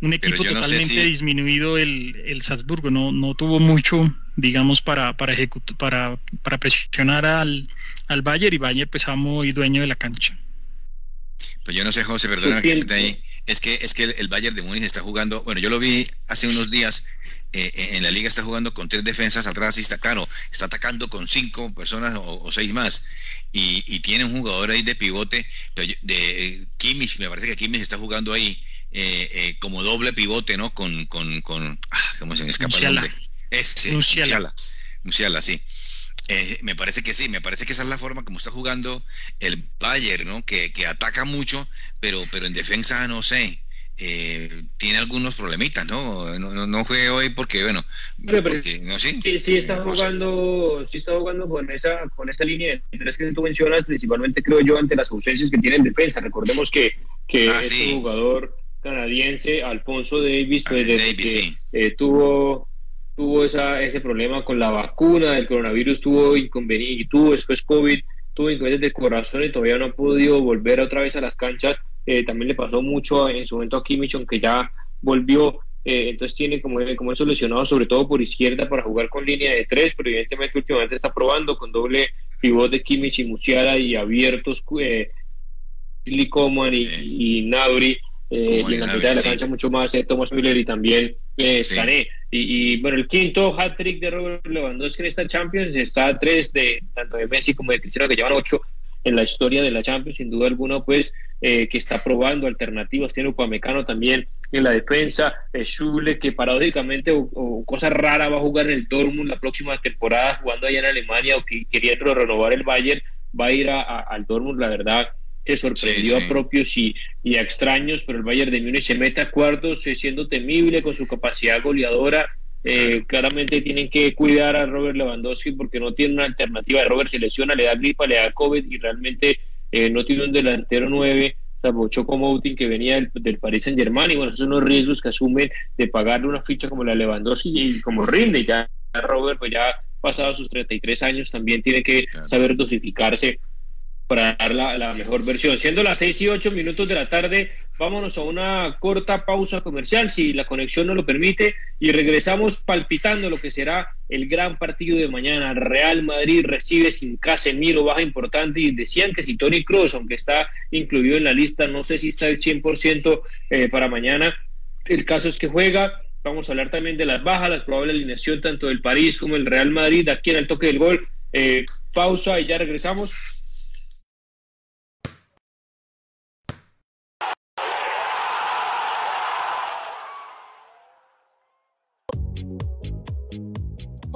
Un equipo totalmente disminuido el, el Salzburgo, no, no tuvo mucho, digamos, para, para, para, para presionar al, al Bayern y Bayern pues amo y dueño de la cancha. Pues yo no sé, José, perdona que ahí. Es que, es que el, el Bayern de Múnich está jugando, bueno, yo lo vi hace unos días eh, eh, en la liga está jugando con tres defensas atrás y está claro, está atacando con cinco personas o, seis más. Y, tiene un jugador ahí de pivote, de Kimmich, me parece que Kimmich está jugando ahí eh, como doble pivote, ¿no? Con, con, con ah, ¿cómo se me escapa el nombre? Ese, Musiala. Musiala, sí. me parece que sí, me parece que esa es la forma como está jugando el Bayern, ¿no? Que, que ataca mucho, pero, pero en defensa no sé. Eh, tiene algunos problemitas, ¿no? ¿no? No, fue hoy porque, bueno, no, sí, sí, está jugando, sí está jugando con esa, con esta línea de tres que tú mencionas, principalmente creo yo ante las ausencias que tiene en defensa. Recordemos que, que ah, este jugador canadiense, Alfonso Davis, pues desde eh, tuvo tuvo esa, ese problema con la vacuna del coronavirus, tuvo inconveniente, tuvo después COVID, tuvo inconvenientes de corazón y todavía no ha podido volver otra vez a las canchas eh, también le pasó mucho en su momento a Kimmich, aunque ya volvió. Eh, entonces tiene como, como eso lesionado sobre todo por izquierda para jugar con línea de tres, pero evidentemente últimamente está probando con doble pivot de Kimmich y Musiala y abiertos eh, Coman y, y Nabri. Eh, y en la mitad de la cancha mucho más eh, Thomas Müller y también eh, Sané. Y, bueno, el quinto hat-trick de Robert Lewandowski en esta Champions está a tres de tanto de Messi como de Cristiano, que llevan ocho en la historia de la Champions, sin duda alguna, pues eh, que está probando alternativas. Tiene Upamecano también en la defensa. Eh, Schule, que paradójicamente o, cosa rara va a jugar en el Dortmund la próxima temporada, jugando allá en Alemania o que queriendo renovar el Bayern, va a ir a, al Dortmund, la verdad. que sorprendió a propios y, y, a extraños, pero el Bayern de Múnich se mete a cuartos eh, siendo temible con su capacidad goleadora. Eh, claramente tienen que cuidar a Robert Lewandowski porque no tiene una alternativa. Robert se lesiona, le da gripa, le da COVID y realmente eh, no tiene un delantero 9, salvo Choco Moutin que venía del, del Paris Saint Germain y bueno, esos son los riesgos que asumen de pagarle una ficha como la Lewandowski y como rinde ya Robert pues ya pasado sus 33 años también tiene que saber dosificarse para dar la, la, mejor versión. Siendo las 6 y 8 minutos de la tarde, vámonos a una corta pausa comercial, si la conexión no lo permite, y regresamos palpitando lo que será el gran partido de mañana. Real Madrid recibe sin Casemiro, baja importante, y decían que si Tony Kroos, aunque está incluido en la lista, no sé si está el 100% eh, para mañana, el caso es que juega. Vamos a hablar también de las bajas, la probable alineación tanto del París como el Real Madrid, aquí en el toque del gol. Eh, pausa y ya regresamos.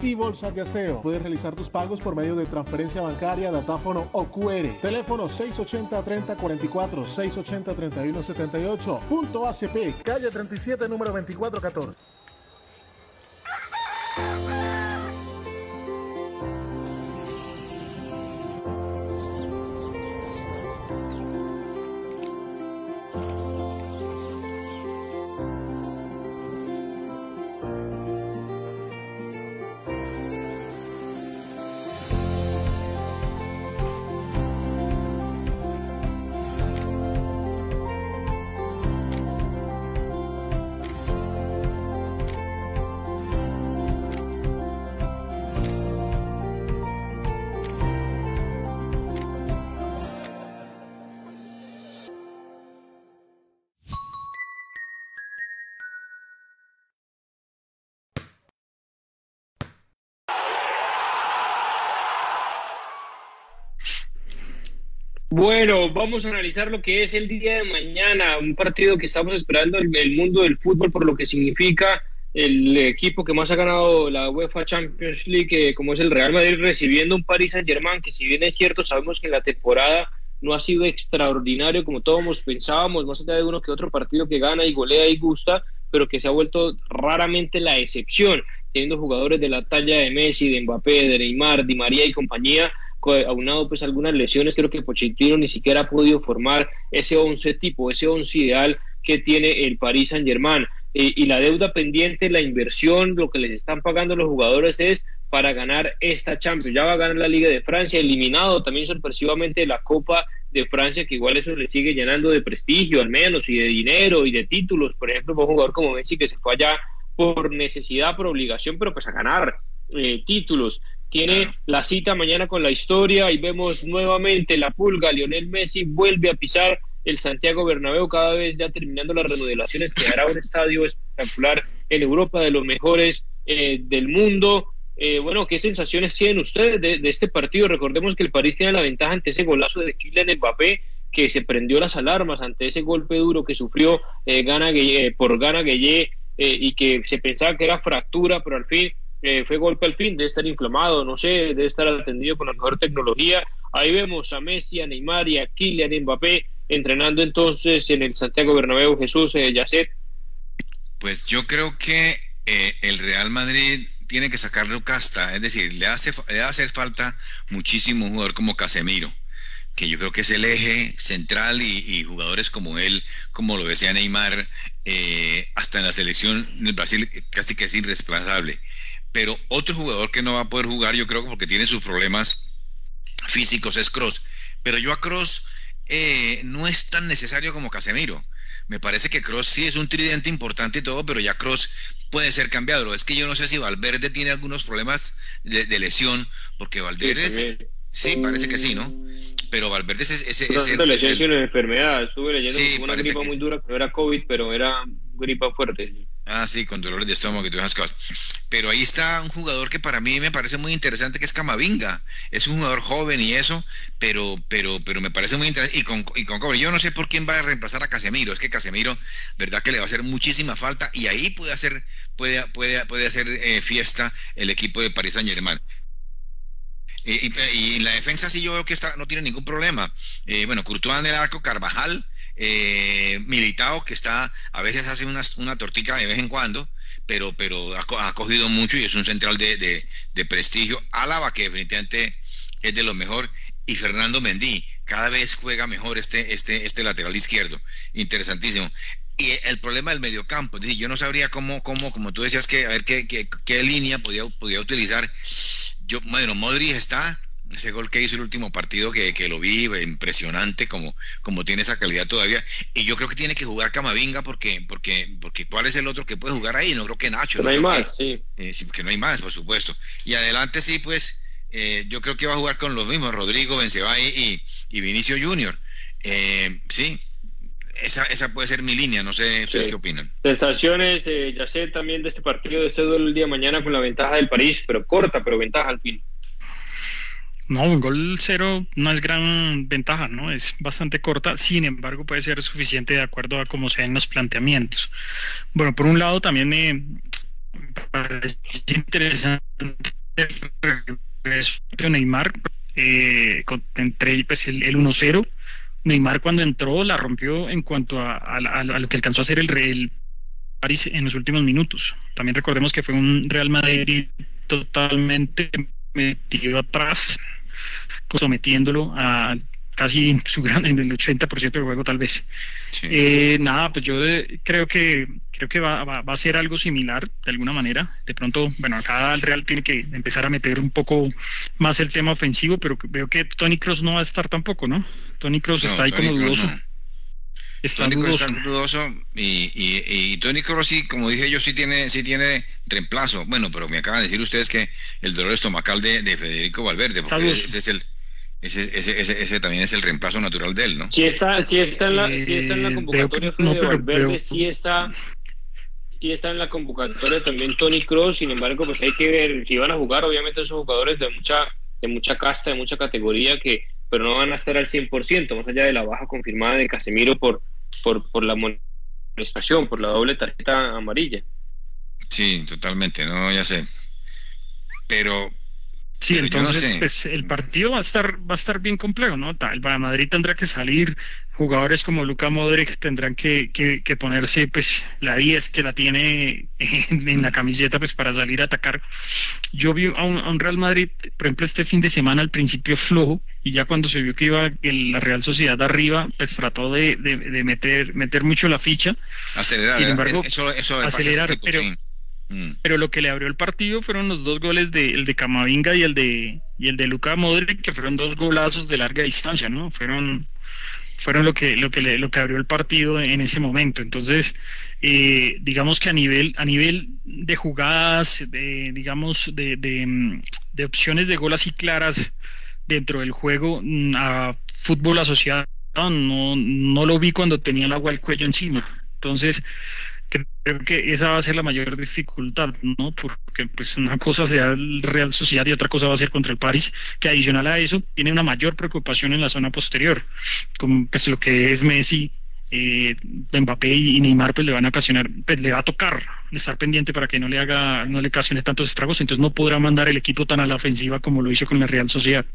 y bolsas de aseo. Puedes realizar tus pagos por medio de transferencia bancaria, datáfono o QR. Teléfono 680-3044, 680-3178. Punto ACP, calle 37, número 2414. Bueno, vamos a analizar lo que es el día de mañana, un partido que estamos esperando en el mundo del fútbol por lo que significa el equipo que más ha ganado la UEFA Champions League, como es el Real Madrid, recibiendo un Paris Saint-Germain, que si bien es cierto, sabemos que en la temporada no ha sido extraordinario como todos pensábamos, más allá de uno que otro partido que gana y golea y gusta, pero que se ha vuelto raramente la excepción, teniendo jugadores de la talla de Messi, de Mbappé, de Neymar, Di María y compañía, aunado pues algunas lesiones, creo que Pochettino ni siquiera ha podido formar ese once tipo, ese once ideal que tiene el Paris Saint Germain. Y la deuda pendiente, la inversión, lo que les están pagando los jugadores es para ganar esta Champions. Ya va a ganar la Liga de Francia, eliminado también sorpresivamente la Copa de Francia, que igual eso le sigue llenando de prestigio al menos, y de dinero y de títulos. Por ejemplo, un jugador como Messi que se fue allá por necesidad, por obligación, pero pues a ganar eh, títulos tiene la cita mañana con la historia y vemos nuevamente la pulga. Lionel Messi vuelve a pisar el Santiago Bernabéu cada vez ya terminando las remodelaciones que hará un estadio espectacular en Europa de los mejores eh, del mundo. Eh, bueno, ¿qué sensaciones tienen ustedes de, este partido? Recordemos que el París tiene la ventaja ante ese golazo de Kylian Mbappé que se prendió las alarmas ante ese golpe duro que sufrió eh, Gana por Gana Gueye y que se pensaba que era fractura, pero al fin eh, fue golpe al fin, debe estar inflamado, no sé, debe estar atendido con la mejor tecnología. Ahí vemos a Messi, a Neymar y a Kylian Mbappé entrenando entonces en el Santiago Bernabéu. Jesús, eh, Yacet. Pues yo creo que eh, el Real Madrid tiene que sacarlo casta, es decir, le hace, le hacer falta muchísimo un jugador como Casemiro que yo creo que es el eje central y, jugadores como él, como lo decía Neymar, eh, hasta en la selección del Brasil casi que es irreemplazable pero otro jugador que no va a poder jugar, yo creo, porque tiene sus problemas físicos, es Cross. Pero yo a Cross eh, no es tan necesario como Casemiro. Me parece que Cross sí es un tridente importante y todo, pero ya Cross puede ser cambiado. Es que yo no sé si Valverde tiene algunos problemas de, lesión, porque Valverde sí, parece que sí, ¿no? Pero Valverde es, ese es, lesión enfermedad. Estuve leyendo una gripa muy dura, pero era COVID, pero era gripa fuerte. Ah, sí, con dolores de estómago y todas esas cosas. Pero ahí está un jugador que para mí me parece muy interesante, que es Camavinga. Es un jugador joven y eso, pero, pero, pero me parece muy interesante. Y con, y con Yo no sé por quién va a reemplazar a Casemiro. Es que Casemiro, verdad que le va a hacer muchísima falta y ahí puede hacer, puede, puede, puede hacer eh, fiesta el equipo de Paris Saint Germain. Y, y, la defensa sí yo veo que está, no tiene ningún problema. Eh, bueno, Courtois en el arco, Carvajal, eh, Militao, que está, a veces hace una, una tortica de vez en cuando, pero, pero ha, cogido mucho y es un central de, de, prestigio. Álava, que definitivamente es de lo mejor, y Fernando Mendy, cada vez juega mejor este, este, este lateral izquierdo. Interesantísimo. Y el problema del mediocampo, yo no sabría cómo, cómo, como tú decías, que a ver qué, qué, qué línea podía, podía utilizar. Yo, bueno, Modric está, ese gol que hizo el último partido que, que, lo vi impresionante como, como tiene esa calidad todavía. Y yo creo que tiene que jugar Camavinga porque porque porque cuál es el otro que puede jugar ahí no creo que Nacho no, hay más sí. Eh, que no hay más por supuesto. Y adelante sí pues eh, yo creo que va a jugar con los mismos Rodrigo Benzema y, y Vinicio Junior. Eh, sí esa, esa puede ser mi línea, no sé ustedes qué opinan. Sensaciones, ya sé también de este partido de este duelo el día de mañana con la ventaja del París, pero corta, pero ventaja al fin. No, un gol cero no es gran ventaja, ¿no? Es bastante corta, sin embargo puede ser suficiente de acuerdo a cómo sean los planteamientos. Bueno, por un lado también me parece interesante el Neymar, eh, entre pues, el, el 1-0. Neymar cuando entró la rompió en cuanto a, lo que alcanzó a hacer el, el París en los últimos minutos. También recordemos que fue un Real Madrid totalmente metido atrás, sometiéndolo a casi su gran, en el 80% del juego tal vez. Eh, nada, pues yo eh, creo que creo que va, va, a ser algo similar de alguna manera. De pronto, bueno, acá el Real tiene que empezar a meter un poco más el tema ofensivo, pero veo que Tony Cross no va a estar tampoco, ¿no? Tony Cross está ahí como dudoso. Está dudoso. y, y, Tony Kroos sí, como dije yo, sí tiene, sí tiene reemplazo. Bueno, pero me acaban de decir ustedes que el dolor estomacal de, de Federico Valverde, porque ese es el ese, ese, ese, también es el reemplazo natural de él, ¿no? Sí está, sí está en la, sí está en la eh, convocatoria de Valverde, sí está sí está en la convocatoria también Tony Cross, sin embargo, pues hay que ver si van a jugar, obviamente esos jugadores de mucha de mucha casta, de mucha categoría que pero no van a estar al 100%, más allá de la baja confirmada de Casemiro por por, por la amonestación, por la doble tarjeta amarilla. Sí, totalmente, no, ya sé. Pero Sí, entonces pues el partido va a estar va a estar bien complejo, ¿no? El Madrid tendrá que salir, jugadores como Luca Modric tendrán que, que, ponerse pues la 10 que la tiene en, la camiseta pues para salir a atacar. Yo vi a un, Real Madrid, por ejemplo, este fin de semana al principio flojo y ya cuando se vio que iba la Real Sociedad arriba, pues trató de, de, meter meter mucho la ficha. Acelerar, Sin embargo, eso, acelerar, pero Mm. Pero lo que le abrió el partido fueron los dos goles de el de Camavinga y el de y el de Luca Modric, que fueron dos golazos de larga distancia, ¿no? Fueron fueron lo que lo que lo que abrió el partido en ese momento. Entonces, eh, digamos que a nivel a nivel de jugadas, de digamos de, de, opciones de gol así claras dentro del juego mm, a fútbol asociado no no lo vi cuando tenía el agua al cuello encima. Entonces, creo que esa va a ser la mayor dificultad, ¿no? Porque pues una cosa sea el Real Sociedad y otra cosa va a ser contra el París, que adicional a eso tiene una mayor preocupación en la zona posterior, como pues lo que es Messi, eh, Mbappé y Neymar pues le van a ocasionar, pues le va a tocar estar pendiente para que no le haga, no le ocasione tantos estragos, entonces no podrá mandar el equipo tan a la ofensiva como lo hizo con la Real Sociedad.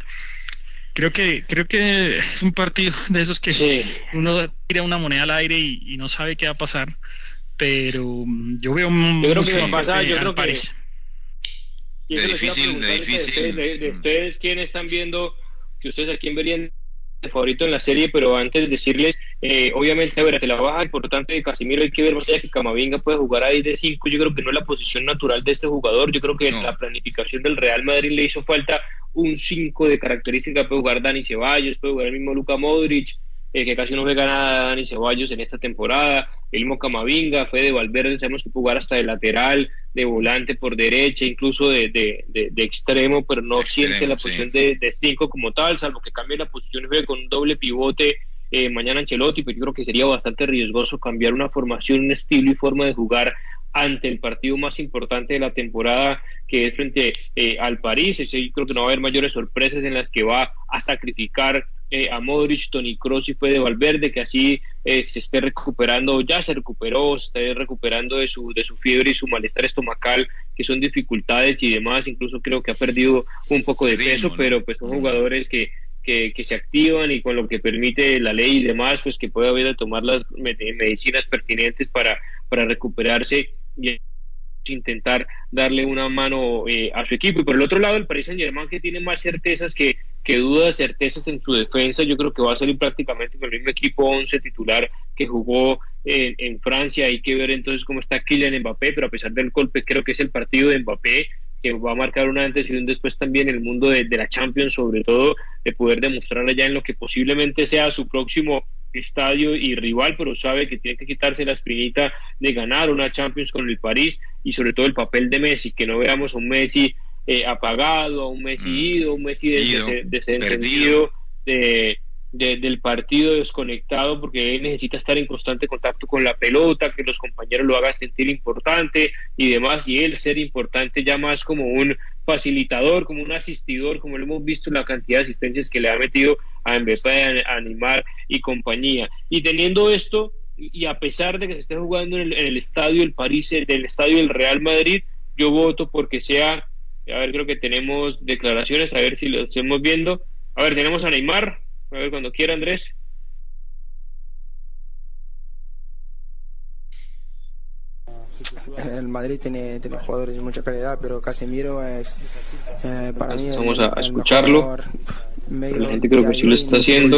Creo que creo que es un partido de esos que uno tira una moneda al aire y, no sabe qué va a pasar pero mm, yo veo un yo creo que pasa, yo creo que de difícil, de difícil. De, ustedes quienes están viendo que ustedes a quién verían de favorito en la serie, pero antes de decirles, eh, obviamente, a ver, que la baja importante de Casimiro hay que ver más allá que Camavinga puede jugar ahí de 5, yo creo que no es la posición natural de este jugador, yo creo que en la planificación del Real Madrid le hizo falta un 5 de característica, puede jugar Dani Ceballos, puede jugar el mismo Luca Modric, eh, que casi no juega nada Dani Ceballos en esta temporada, el mismo Camavinga, fue de Valverde, sabemos que puede jugar hasta de lateral, de volante por derecha, incluso de, de, de, extremo, pero no siente la posición de 5 como tal, salvo que cambie la posición y juegue con un doble pivote eh, mañana Ancelotti, pero yo creo que sería bastante riesgoso cambiar una formación, un estilo y forma de jugar ante el partido más importante de la temporada que es frente eh, al París. Yo creo que no va a haber mayores sorpresas en las que va a sacrificar eh, a Modric, Tony Kroos y fue de Valverde, que así eh, se esté recuperando, ya se recuperó, se esté recuperando de su, de su fiebre y su malestar estomacal, que son dificultades y demás. Incluso creo que ha perdido un poco de peso, pero pues son jugadores que que, se activan y con lo que permite la ley y demás, pues que pueda haber a tomar las medicinas pertinentes para, para recuperarse y intentar darle una mano eh, a su equipo. Y por el otro lado, el Paris Saint Germain que tiene más certezas que, que dudas, certezas en su defensa, yo creo que va a salir prácticamente con el mismo equipo 11 titular que jugó en, en Francia. Hay que ver entonces cómo está Kylian Mbappé, pero a pesar del golpe, creo que es el partido de Mbappé que va a marcar un antes y un después también el mundo de, de la Champions, sobre todo de poder demostrar allá en lo que posiblemente sea su próximo estadio y rival, pero sabe que tiene que quitarse la espinita de ganar una Champions con el París y sobre todo el papel de Messi, que no veamos a un Messi eh, apagado, a un Messi mm. ido, un Messi desentendido de, del partido desconectado porque él necesita estar en constante contacto con la pelota, que los compañeros lo hagan sentir importante y demás, y él ser importante ya más como un facilitador, como un asistidor, como lo hemos visto en la cantidad de asistencias que le ha metido a Mbappé, a Animar y compañía. Y teniendo esto, y a pesar de que se esté jugando en el, estadio del París, del estadio del Real Madrid, yo voto porque sea, a ver, creo que tenemos declaraciones, a ver si lo estamos viendo. A ver, tenemos a Neymar, a ver, cuando quiera, Andrés. El Madrid tiene, tiene jugadores de mucha calidad, pero Casemiro es eh, para mí. Vamos a, escucharlo. La gente creo que sí lo está haciendo.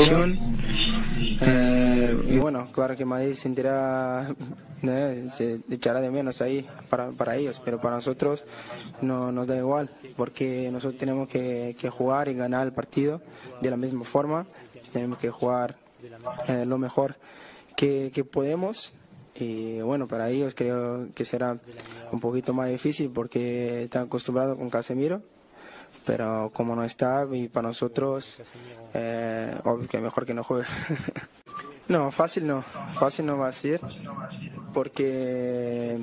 Eh, y bueno, claro que Madrid sentirá, eh, se echará de menos ahí para, para ellos, pero para nosotros no nos da igual, porque nosotros tenemos que, que jugar y ganar el partido de la misma forma. Tenemos que jugar eh, lo mejor que, podemos. Y bueno, para ellos creo que será un poquito más difícil porque están acostumbrados con Casemiro, pero como no está y para nosotros, eh, obvio que mejor que no juegue. no, fácil no, fácil no va a ser porque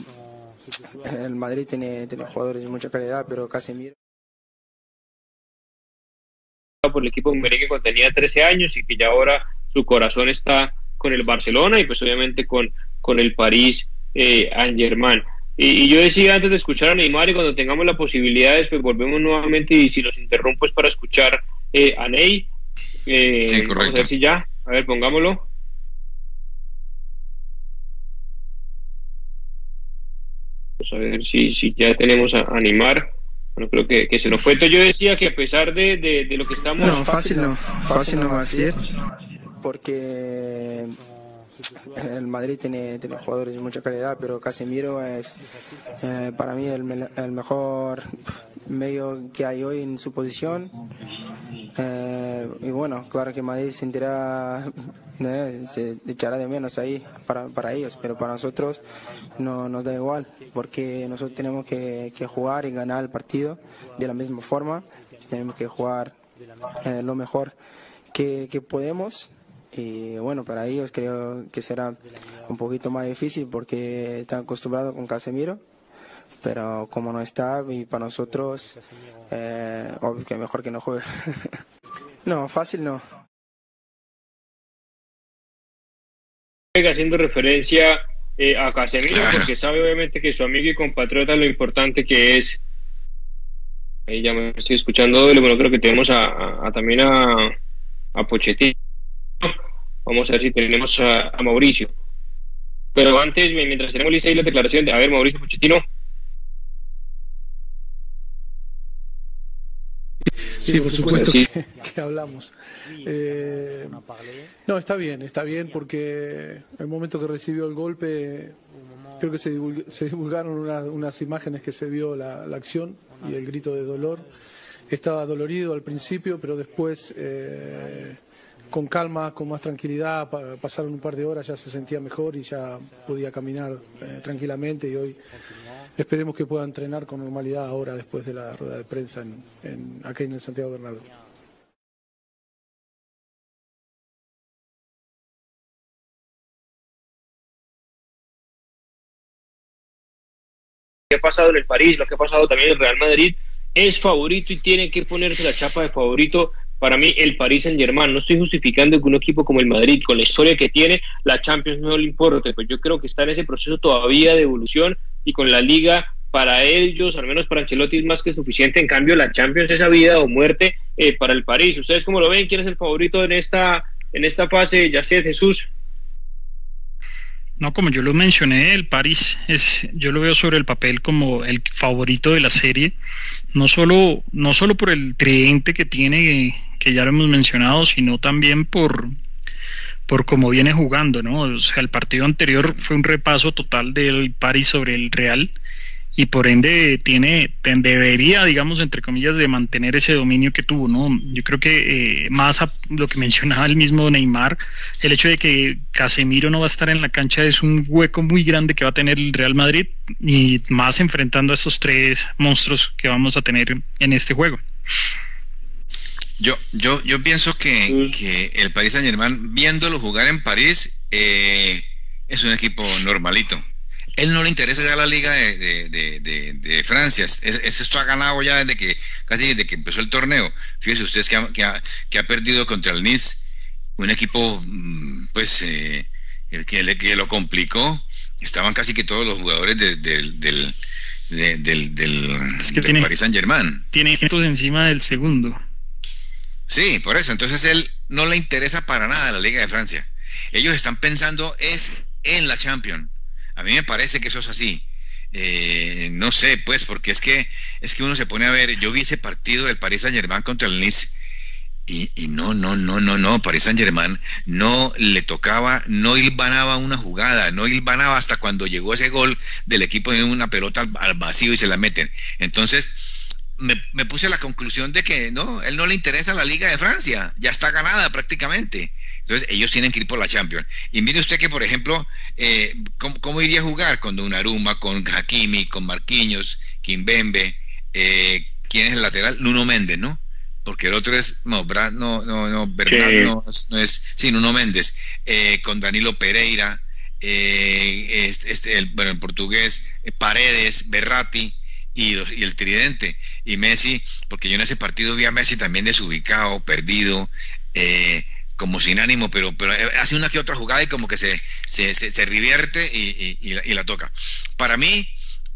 el Madrid tiene, tiene jugadores de mucha calidad, pero Casemiro por el equipo merengue cuando tenía 13 años y que ya ahora su corazón está con el Barcelona y pues obviamente con, con el París eh, Saint-Germain. Y, yo decía antes de escuchar a Neymar y cuando tengamos la posibilidad pues volvemos nuevamente y si nos interrumpo es para escuchar eh, a Ney. Eh, Vamos a ver si ya, a ver, pongámoslo. Vamos a ver si, si ya tenemos a, a Neymar. Bueno, creo que, que se nos fue. Entonces yo decía que a pesar de, de, lo que estamos... No, fácil no, fácil no va a ser, porque el Madrid tiene, tiene jugadores de mucha calidad, pero Casemiro es eh, para mí el, el, mejor medio que hay hoy en su posición. Eh, y bueno, claro que Madrid sentirá, eh, se echará de menos ahí para, para ellos, pero para nosotros no nos da igual, porque nosotros tenemos que, jugar y ganar el partido de la misma forma, tenemos que jugar lo mejor que, que podemos. Y bueno, para ellos creo que será un poquito más difícil porque están acostumbrados con Casemiro, pero como no está, y para nosotros, eh, obvio que mejor que no juegue. no, fácil no. Haciendo referencia eh, a Casemiro porque sabe obviamente que su amigo y compatriota lo importante que es. Ahí ya me estoy escuchando, bueno, creo que tenemos a, también a, a Pochettino Vamos a ver si tenemos a, Mauricio. Pero antes, mientras tenemos lista ahí la declaración de, a ver, Mauricio Pochettino. Sí, por supuesto que, hablamos. Eh, no, está bien, está bien porque el momento que recibió el golpe, creo que se, divulgaron unas imágenes que se vio la, acción y el grito de dolor. Estaba dolorido al principio, pero después eh, con calma, con más tranquilidad, pasaron un par de horas, ya se sentía mejor y ya podía caminar eh, tranquilamente y hoy esperemos que pueda entrenar con normalidad ahora después de la rueda de prensa en, aquí en el Santiago Bernabéu. Que ha pasado en el París, lo que ha pasado también en el Real Madrid, es favorito y tiene que ponerse la chapa de favorito para mí el Paris Saint Germain. No estoy justificando que un equipo como el Madrid, con la historia que tiene, la Champions no le importe, pues yo creo que está en ese proceso todavía de evolución y con la liga para ellos, al menos para Ancelotti es más que suficiente. En cambio, la Champions es vida o muerte eh, para el París. ¿Ustedes cómo lo ven? ¿Quién es el favorito en esta en esta fase? Ya sé, Jesús. No, como yo lo mencioné, el París es, yo lo veo sobre el papel como el favorito de la serie, no solo, no solo por el tridente que tiene que ya lo hemos mencionado, sino también por, por cómo viene jugando, ¿no? O sea, el partido anterior fue un repaso total del París sobre el Real. Y por ende tiene debería digamos entre comillas de mantener ese dominio que tuvo no yo creo que eh, más a lo que mencionaba el mismo Neymar el hecho de que Casemiro no va a estar en la cancha es un hueco muy grande que va a tener el Real Madrid y más enfrentando a esos tres monstruos que vamos a tener en este juego. Yo, yo, yo pienso que, que el Paris Saint Germain, viéndolo jugar en París, eh, es un equipo normalito él no le interesa ya la liga de, Francia. Es, esto ha ganado ya desde que casi desde que empezó el torneo. Fíjese ustedes que ha, que ha, perdido contra el Nice, un equipo pues pues que, le, que lo complicó. Estaban casi que todos los jugadores del, del, del, del Paris Saint Germain. Tiene puntos encima del segundo. Sí, por eso. Entonces él no le interesa para nada la Liga de Francia. Ellos están pensando es en la Champions a mí me parece que eso es así. Eh, no sé, pues, porque es que es que uno se pone a ver, yo vi ese partido del Paris Saint Germain contra el Nice y, no, no, no, no, no, Paris Saint Germain no le tocaba, no hilvanaba una jugada, no hilvanaba hasta cuando llegó ese gol del equipo de una pelota al vacío y se la meten. Entonces, me, me, puse a la conclusión de que no, él no le interesa la Liga de Francia, ya está ganada prácticamente. Entonces ellos tienen que ir por la Champions. Y mire usted que, por ejemplo, eh, ¿cómo, iría a jugar con Donnarumma, con Hakimi, con Marquinhos, Kimbembe? Eh, ¿Quién es el lateral? Nuno Méndez, ¿no? Porque el otro es, no, Brad, no, no, no, Bernard no, no, es, sí, Nuno Méndez, eh, con Danilo Pereira, eh, este, el, bueno, en portugués, eh, Paredes, Berratti y, y el tridente. Y Messi, porque yo en ese partido vi a Messi también desubicado, perdido, eh, como sin ánimo, pero, pero hace una que otra jugada y como que se, se, se, revierte y, y, la, toca. Para mí,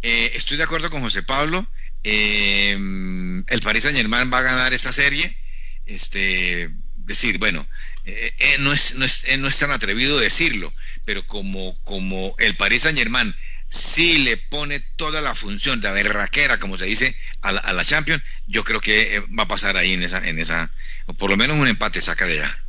eh, estoy de acuerdo con José Pablo, eh, el Paris Saint Germain va a ganar esta serie, este, decir, bueno, eh, no, es, no, es, no es tan atrevido decirlo, pero como, como el Paris Saint Germain sí le pone toda la función de berraquera, como se dice, a la, a la Champions, yo creo que va a pasar ahí en esa, en esa, o por lo menos un empate saca de allá.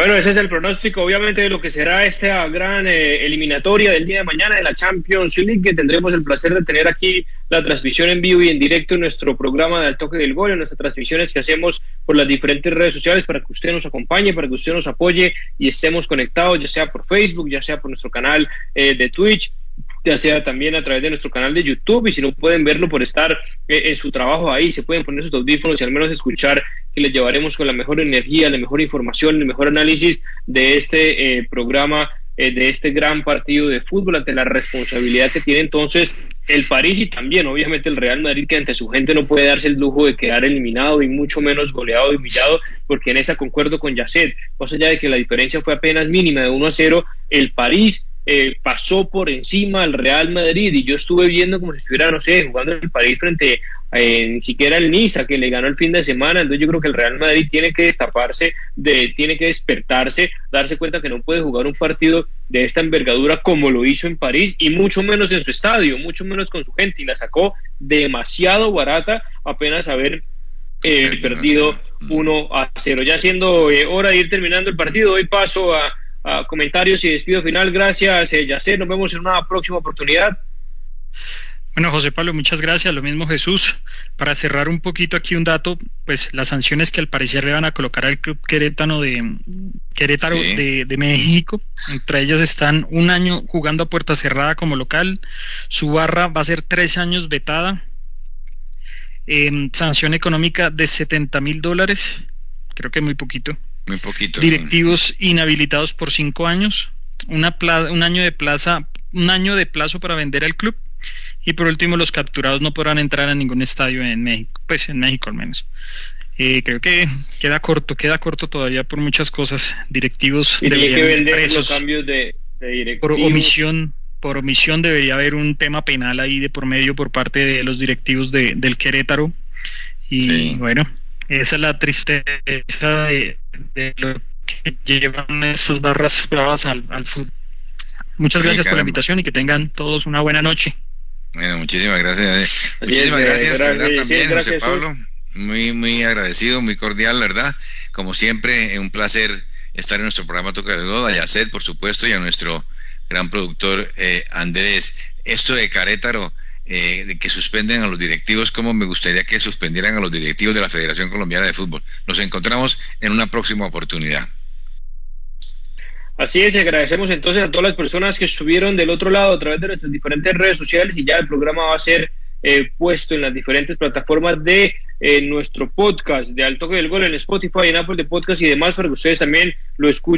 Bueno, ese es el pronóstico, obviamente, de lo que será esta gran eh, eliminatoria del día de mañana de la Champions League, que tendremos el placer de tener aquí la transmisión en vivo y en directo en nuestro programa de Al Toque del Gol, en nuestras transmisiones que hacemos por las diferentes redes sociales para que usted nos acompañe, para que usted nos apoye y estemos conectados, ya sea por Facebook, ya sea por nuestro canal eh, de Twitch ya sea también a través de nuestro canal de YouTube y si no pueden verlo por estar eh, en su trabajo ahí, se pueden poner sus audífonos y al menos escuchar que les llevaremos con la mejor energía, la mejor información, el mejor análisis de este eh, programa, eh, de este gran partido de fútbol ante la responsabilidad que tiene entonces el París y también obviamente el Real Madrid que ante su gente no puede darse el lujo de quedar eliminado y mucho menos goleado y humillado porque en esa concuerdo con Yacet, más allá de que la diferencia fue apenas mínima de 1 a 0, el París eh, pasó por encima al Real Madrid y yo estuve viendo como si estuviera, no sé, jugando en el París frente eh, ni siquiera el Niza que le ganó el fin de semana, entonces yo creo que el Real Madrid tiene que destaparse, de, tiene que despertarse, darse cuenta que no puede jugar un partido de esta envergadura como lo hizo en París y mucho menos en su estadio, mucho menos con su gente. Y la sacó demasiado barata apenas haber eh, perdido 1 a 0. Ya siendo eh, hora de ir terminando el partido, hoy paso a comentarios y despido final. Gracias, eh, Yacer. Nos vemos en una próxima oportunidad. Bueno, José Pablo, muchas gracias. Lo mismo Jesús. Para cerrar un poquito aquí un dato, pues las sanciones que al parecer le van a colocar al club Querétaro de Querétaro de, México, entre ellas están un año jugando a puerta cerrada como local, su barra va a ser tres años vetada, em, sanción económica de 70 mil dólares, creo que muy poquito, muy poquito. Directivos inhabilitados por cinco años, una un año de plaza, un año de plazo para vender al club y por último los capturados no podrán entrar a ningún estadio en México, pues en México al menos. Eh, creo que queda corto, queda corto todavía por muchas cosas. Directivos y que vender los cambios de, Por omisión, por omisión debería haber un tema penal ahí de por medio por parte de los directivos de, del Querétaro. Y bueno, esa es la tristeza de, lo que llevan esas barras bravas al, fútbol. Muchas gracias por la invitación y que tengan todos una buena noche. Bueno, muchísimas gracias. Muchísimas gracias, ¿verdad? También, José Pablo. Muy, muy agradecido, muy cordial, ¿verdad? Como siempre, un placer estar en nuestro programa Toca de Goda, a Yacet, por supuesto, y a nuestro gran productor eh, Andrés. Esto de Carétaro eh, que suspenden a los directivos como me gustaría que suspendieran a los directivos de la Federación Colombiana de Fútbol. Nos encontramos en una próxima oportunidad. Así es, agradecemos entonces a todas las personas que estuvieron del otro lado a través de nuestras diferentes redes sociales y ya el programa va a ser eh, puesto en las diferentes plataformas de eh, nuestro podcast de Alto del Gol en Spotify, en Apple de Podcast y demás para que ustedes también lo escuchen.